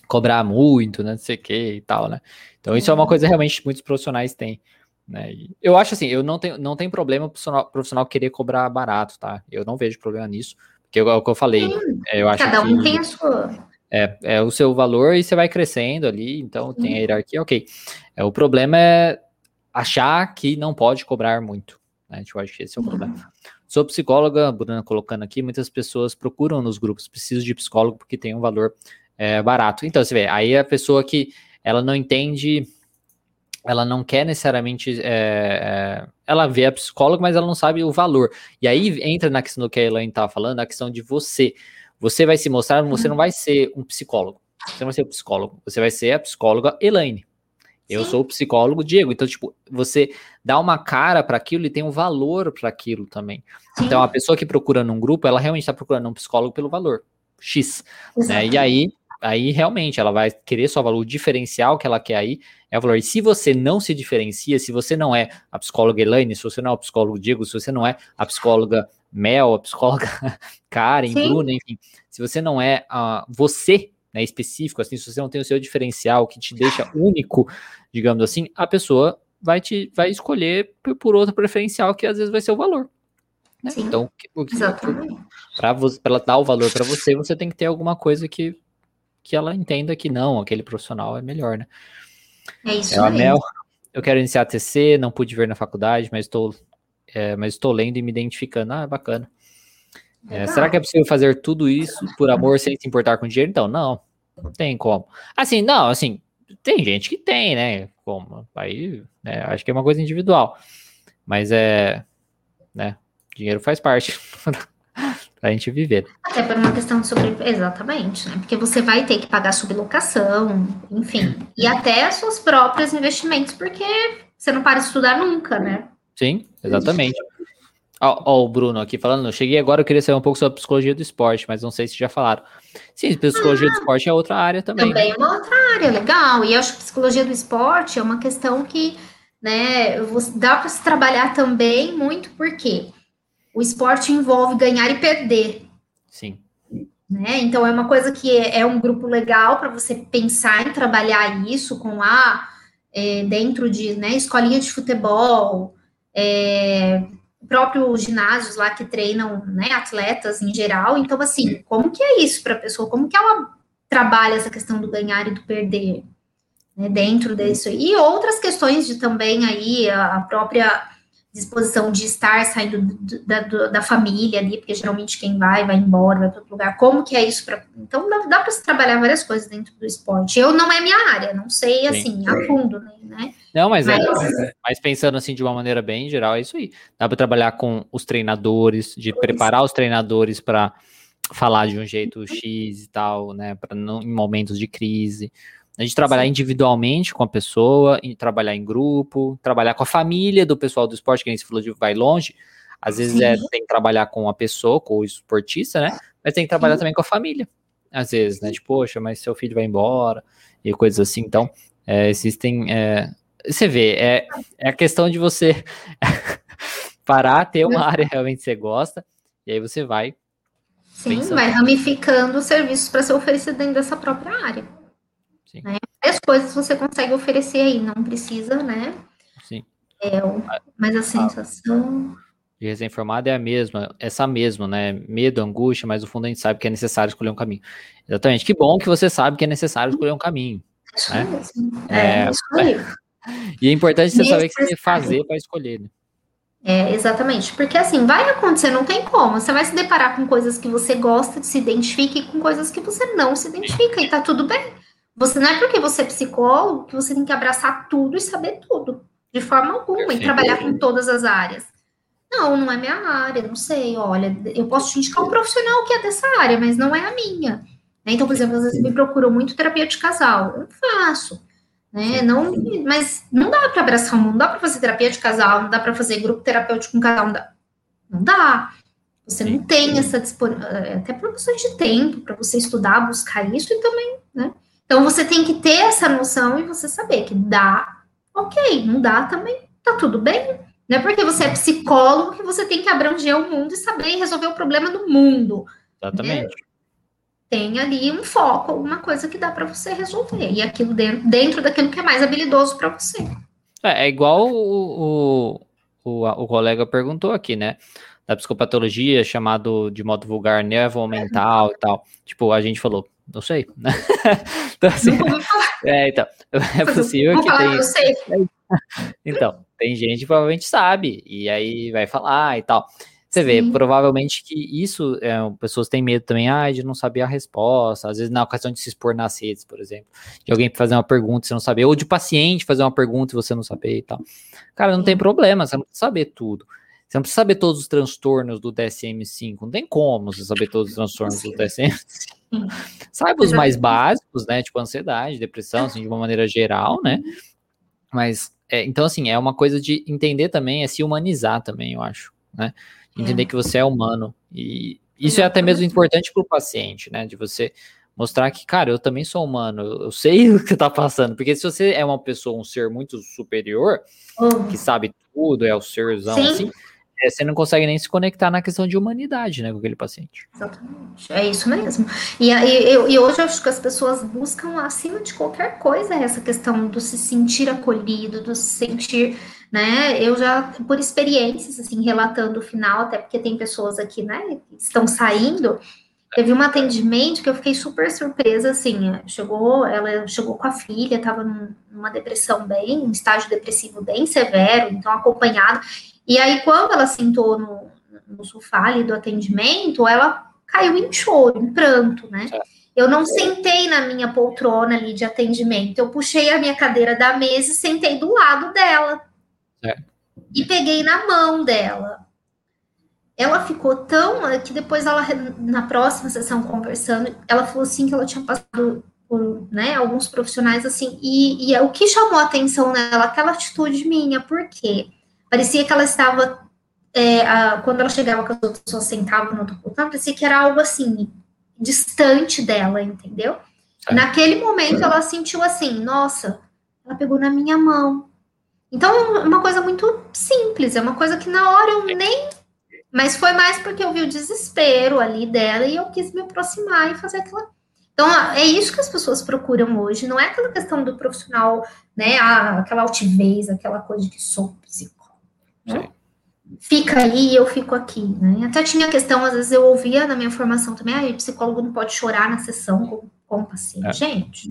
[SPEAKER 1] cobrar muito, né? Não sei o que e tal, né? Então, isso é uma coisa realmente muitos profissionais têm. Né? Eu acho assim, eu não tenho, não tem problema profissional, profissional querer cobrar barato, tá? Eu não vejo problema nisso, porque é o que eu falei. É, eu acho
[SPEAKER 2] Cada um
[SPEAKER 1] que,
[SPEAKER 2] tem a sua.
[SPEAKER 1] É, é o seu valor e você vai crescendo ali, então tem a hierarquia, ok. É, o problema é achar que não pode cobrar muito. Né? Eu acho que esse é o problema. Sou psicóloga, Bruna colocando aqui, muitas pessoas procuram nos grupos, preciso de psicólogo porque tem um valor é, barato. Então, você vê, aí a pessoa que ela não entende, ela não quer necessariamente, é, é, ela vê a psicóloga, mas ela não sabe o valor. E aí entra na questão do que a Elaine estava falando, a questão de você. Você vai se mostrar, você não vai ser um psicólogo. Você não vai ser um psicólogo, você vai ser a psicóloga Elaine. Eu Sim. sou o psicólogo Diego. Então, tipo, você dá uma cara para aquilo e tem um valor para aquilo também. Sim. Então, a pessoa que procura num grupo, ela realmente está procurando um psicólogo pelo valor X. Né? E aí, aí realmente ela vai querer só valor diferencial que ela quer aí é o valor. E se você não se diferencia, se você não é a psicóloga Elaine, se você não é o psicólogo Diego, se você não é a psicóloga Mel, a psicóloga *laughs* Karen, Sim. Bruna, enfim, se você não é uh, você, né, específico, assim, se você não tem o seu diferencial que te deixa *laughs* único, digamos assim, a pessoa vai te vai escolher por, por outro preferencial que às vezes vai ser o valor. Né? Então, para ela dar o valor para você, você tem que ter alguma coisa que que ela entenda que não, aquele profissional é melhor, né?
[SPEAKER 2] É isso é,
[SPEAKER 1] Mel, eu quero iniciar a TC, não pude ver na faculdade, mas estou, é, mas estou lendo e me identificando. Ah, bacana. É, será que é possível fazer tudo isso por amor sem se importar com dinheiro? Então, não, não tem como. Assim, não, assim, tem gente que tem, né? Como? Aí, né, acho que é uma coisa individual. Mas é, né? Dinheiro faz parte. *laughs* a gente viver.
[SPEAKER 2] Até por uma questão de sobre... Exatamente, né? Porque você vai ter que pagar sublocação, enfim, e até seus próprios investimentos, porque você não para de estudar nunca, né?
[SPEAKER 1] Sim, exatamente. Ó, ó, o Bruno aqui falando, eu cheguei agora, eu queria saber um pouco sobre a psicologia do esporte, mas não sei se já falaram. Sim, psicologia ah, do esporte é outra área também.
[SPEAKER 2] Também é uma outra área, legal. E eu acho que psicologia do esporte é uma questão que, né, dá para se trabalhar também muito, porque o esporte envolve ganhar e perder.
[SPEAKER 1] Sim.
[SPEAKER 2] Né? Então é uma coisa que é, é um grupo legal para você pensar em trabalhar isso com a é, dentro de né, escolinha de futebol, é, próprio ginásios lá que treinam né, atletas em geral. Então, assim, como que é isso para a pessoa? Como que ela trabalha essa questão do ganhar e do perder né, dentro disso? E outras questões de também aí a própria disposição de estar saindo do, da, do, da família ali, porque geralmente quem vai, vai embora, vai para outro lugar. Como que é isso? Pra, então, dá, dá para se trabalhar várias coisas dentro do esporte. Eu não é minha área, não sei, assim, a fundo, né?
[SPEAKER 1] Não, mas, é, mas, é, mas pensando assim de uma maneira bem geral, é isso aí. Dá para trabalhar com os treinadores, de preparar os treinadores para falar de um jeito X e tal, né? Para não em momentos de crise a gente trabalhar Sim. individualmente com a pessoa, trabalhar em grupo, trabalhar com a família do pessoal do esporte, que a gente falou de vai longe. Às vezes é, tem que trabalhar com a pessoa, com o esportista, né? Mas tem que trabalhar Sim. também com a família. Às vezes, né? Tipo, poxa, mas seu filho vai embora e coisas assim. Então, é, existem é, você vê, é, é a questão de você *laughs* parar, ter uma área realmente que você gosta, e aí você vai.
[SPEAKER 2] Sim, pensando. vai ramificando os serviços para ser oferecido dentro dessa própria área. Sim. Né? As coisas você consegue oferecer aí, não precisa, né?
[SPEAKER 1] Sim.
[SPEAKER 2] É, mas a sensação.
[SPEAKER 1] De recém-formado é a mesma, essa mesma, né? Medo, angústia, mas no fundo a gente sabe que é necessário escolher um caminho. Exatamente. Que bom que você sabe que é necessário escolher um caminho. Isso né?
[SPEAKER 2] É, é, isso aí. *laughs*
[SPEAKER 1] E é importante você saber o que fazer para escolher, né?
[SPEAKER 2] É, exatamente, porque assim, vai acontecer, não tem como. Você vai se deparar com coisas que você gosta, se identifique e com coisas que você não se identifica, e tá tudo bem. Você não é porque você é psicólogo que você tem que abraçar tudo e saber tudo, de forma alguma, e trabalhar com todas as áreas. Não, não é minha área, não sei. Olha, eu posso te indicar um profissional que é dessa área, mas não é a minha. Então, por exemplo, às vezes me procuram muito terapia de casal. Eu faço né? Não, mas não dá para abraçar o mundo, não dá para fazer terapia de casal, não dá para fazer grupo terapêutico com casal, não dá. Não dá. Você não tem essa disponibilidade, é, até por questões de tempo, para você estudar, buscar isso e também, né? Então você tem que ter essa noção e você saber que dá, ok, não dá também, tá tudo bem. Não é porque você é psicólogo que você tem que abranger o mundo e saber resolver o problema do mundo.
[SPEAKER 1] Exatamente. Né?
[SPEAKER 2] tem ali um foco, alguma coisa que dá para você resolver. E aquilo dentro, dentro daquilo que é mais habilidoso para você.
[SPEAKER 1] É, é igual o, o, o, o, colega perguntou aqui, né? Da psicopatologia, chamado de modo vulgar nervo mental e tal. Tipo, a gente falou, não sei. *laughs* então, assim, *laughs* é, então, *laughs* é possível que tenha. Então, tem gente que provavelmente sabe, e aí vai falar e tal. Você vê, Sim. provavelmente que isso, é, pessoas têm medo também, ah, de não saber a resposta, às vezes na ocasião de se expor nas redes, por exemplo, de alguém fazer uma pergunta e você não saber, ou de paciente fazer uma pergunta e você não saber e tal. Cara, não tem problema, você não precisa saber tudo. Você não precisa saber todos os transtornos do DSM-5, não tem como você saber todos os transtornos do DSM-5. Saiba os mais básicos, né, tipo ansiedade, depressão, assim, de uma maneira geral, né, mas, é, então, assim, é uma coisa de entender também, é se humanizar também, eu acho, né, entender é. que você é humano. E isso é até mesmo importante para o paciente, né? De você mostrar que, cara, eu também sou humano, eu sei *laughs* o que você tá passando. Porque se você é uma pessoa, um ser muito superior, uhum. que sabe tudo, é o serzão Sim. assim, é, você não consegue nem se conectar na questão de humanidade, né, com aquele paciente.
[SPEAKER 2] Exatamente, é isso mesmo. E, e, e hoje eu acho que as pessoas buscam, acima de qualquer coisa, essa questão do se sentir acolhido, do se sentir né? Eu já, por experiências, assim, relatando o final, até porque tem pessoas aqui, né, que estão saindo, teve um atendimento que eu fiquei super surpresa, assim, chegou, ela chegou com a filha, estava numa depressão bem, um estágio depressivo bem severo, então acompanhada, e aí quando ela sentou no, no sofá ali do atendimento, ela caiu em choro, em pranto, né? Eu não sentei na minha poltrona ali de atendimento, eu puxei a minha cadeira da mesa e sentei do lado dela. É. E peguei na mão dela. Ela ficou tão que depois ela na próxima sessão conversando, ela falou assim que ela tinha passado por, né, alguns profissionais assim e, e o que chamou a atenção nela aquela atitude minha, porque parecia que ela estava é, a, quando ela chegava com as outras pessoas sentavam no outro poltrona, parecia que era algo assim distante dela, entendeu? É. Naquele momento ela sentiu assim, nossa, ela pegou na minha mão, então, é uma coisa muito simples, é uma coisa que na hora eu nem. Mas foi mais porque eu vi o desespero ali dela e eu quis me aproximar e fazer aquela. Então, é isso que as pessoas procuram hoje, não é aquela questão do profissional, né? aquela altivez, aquela coisa de que sou psicólogo. Né? Fica aí e eu fico aqui, né? Até tinha questão, às vezes eu ouvia na minha formação também, ah, psicólogo não pode chorar na sessão com, com o paciente. É. Gente,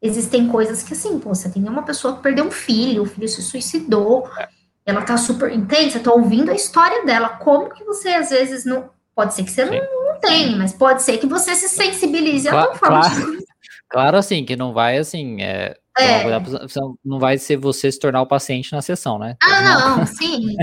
[SPEAKER 2] Existem coisas que, assim, pô, você tem uma pessoa que perdeu um filho, o filho se suicidou, é. ela tá super intensa, tá ouvindo a história dela. Como que você, às vezes, não. Pode ser que você não, não tenha, mas pode ser que você se sensibilize
[SPEAKER 1] claro, a tua forma. Claro, claro, assim, que não vai, assim. É, é. Não vai ser você se tornar o paciente na sessão, né?
[SPEAKER 2] Ah, não, sim.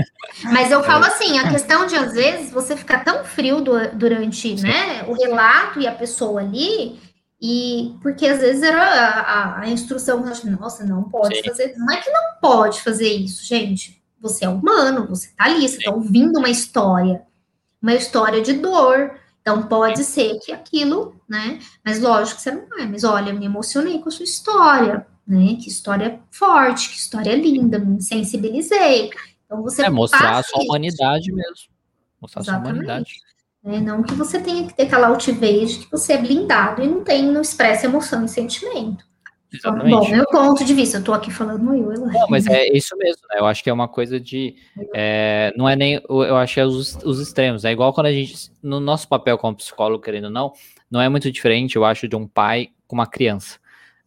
[SPEAKER 2] Mas eu falo assim, a questão de às vezes você ficar tão frio do, durante, né, o relato e a pessoa ali, e porque às vezes era a, a, a instrução, nossa, não pode Sim. fazer. Não é que não pode fazer isso, gente. Você é humano, você tá ali, você tá ouvindo uma história, uma história de dor. Então pode ser que aquilo, né? Mas lógico que você não vai. Mas olha, me emocionei com a sua história. Né? Que história forte, que história linda, me sensibilizei. Então você
[SPEAKER 1] é mostrar a sua isso. humanidade mesmo. Mostrar Exatamente. a sua humanidade.
[SPEAKER 2] É, não que você tenha que ter aquela altivez de que você é blindado e não tem, não expressa emoção e sentimento. Exatamente. Bom, meu ponto de vista, eu tô aqui falando eu,
[SPEAKER 1] eu Não, mas é isso mesmo, né? Eu acho que é uma coisa de. É, não é nem. Eu acho que é os, os extremos. É igual quando a gente. No nosso papel como psicólogo, querendo ou não, não é muito diferente, eu acho, de um pai com uma criança.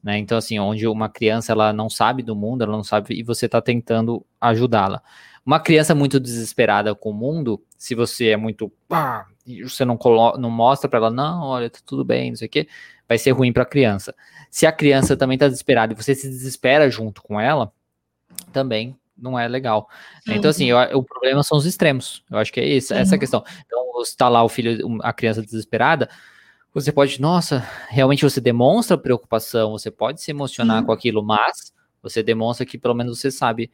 [SPEAKER 1] Né? Então, assim, onde uma criança ela não sabe do mundo, ela não sabe, e você está tentando ajudá-la. Uma criança muito desesperada com o mundo, se você é muito. Ah, você não, coloca, não mostra para ela, não, olha, tá tudo bem, não sei o quê, vai ser ruim para a criança. Se a criança também está desesperada e você se desespera junto com ela, também não é legal. Sim. Então, assim, eu, o problema são os extremos. Eu acho que é isso, essa a questão. Então, está lá o filho, a criança desesperada, você pode, nossa, realmente você demonstra preocupação, você pode se emocionar com aquilo, mas você demonstra que pelo menos você sabe,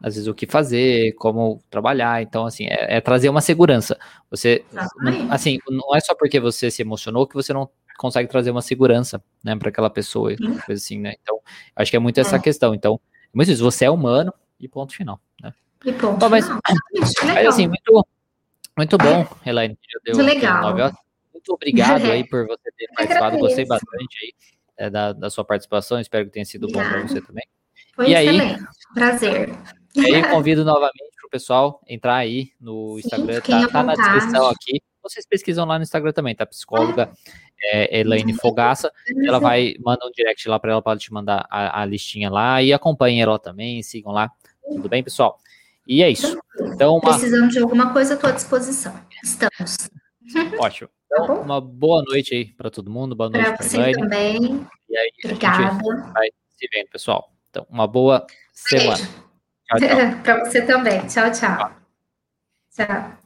[SPEAKER 1] às vezes, o que fazer, como trabalhar. Então, assim, é, é trazer uma segurança. Você, assim, não é só porque você se emocionou que você não consegue trazer uma segurança, né, para aquela pessoa, coisa assim, né? Então, acho que é muito essa é. questão. Então, muito isso, você é humano e ponto final, né?
[SPEAKER 2] E ponto Bom, mas,
[SPEAKER 1] final. mas, assim, muito, muito bom, Elaine.
[SPEAKER 2] Deu, muito legal.
[SPEAKER 1] Muito obrigado aí *laughs* por você ter participado, gostei bastante aí é, da, da sua participação, espero que tenha sido bom para você também.
[SPEAKER 2] Foi e excelente, aí, prazer.
[SPEAKER 1] E aí, *laughs* convido novamente para o pessoal entrar aí no Instagram, tá, tá na descrição aqui. Vocês pesquisam lá no Instagram também, tá? Psicóloga é, Elaine Fogaça. Ela vai, manda um direct lá para ela, pode te mandar a, a, listinha lá e acompanhem ela também, sigam lá. Tudo bem, pessoal? E é isso. Então,
[SPEAKER 2] uma... Precisando de alguma coisa, estou à disposição. Estamos. *laughs*
[SPEAKER 1] Ótimo. Então, tá uma boa noite aí para todo mundo. Boa noite
[SPEAKER 2] para você Elaine. também.
[SPEAKER 1] E aí, Obrigada. vai se vendo, pessoal. Então, uma boa semana. *laughs*
[SPEAKER 2] para você também. Tchau, tchau. Tchau. tchau.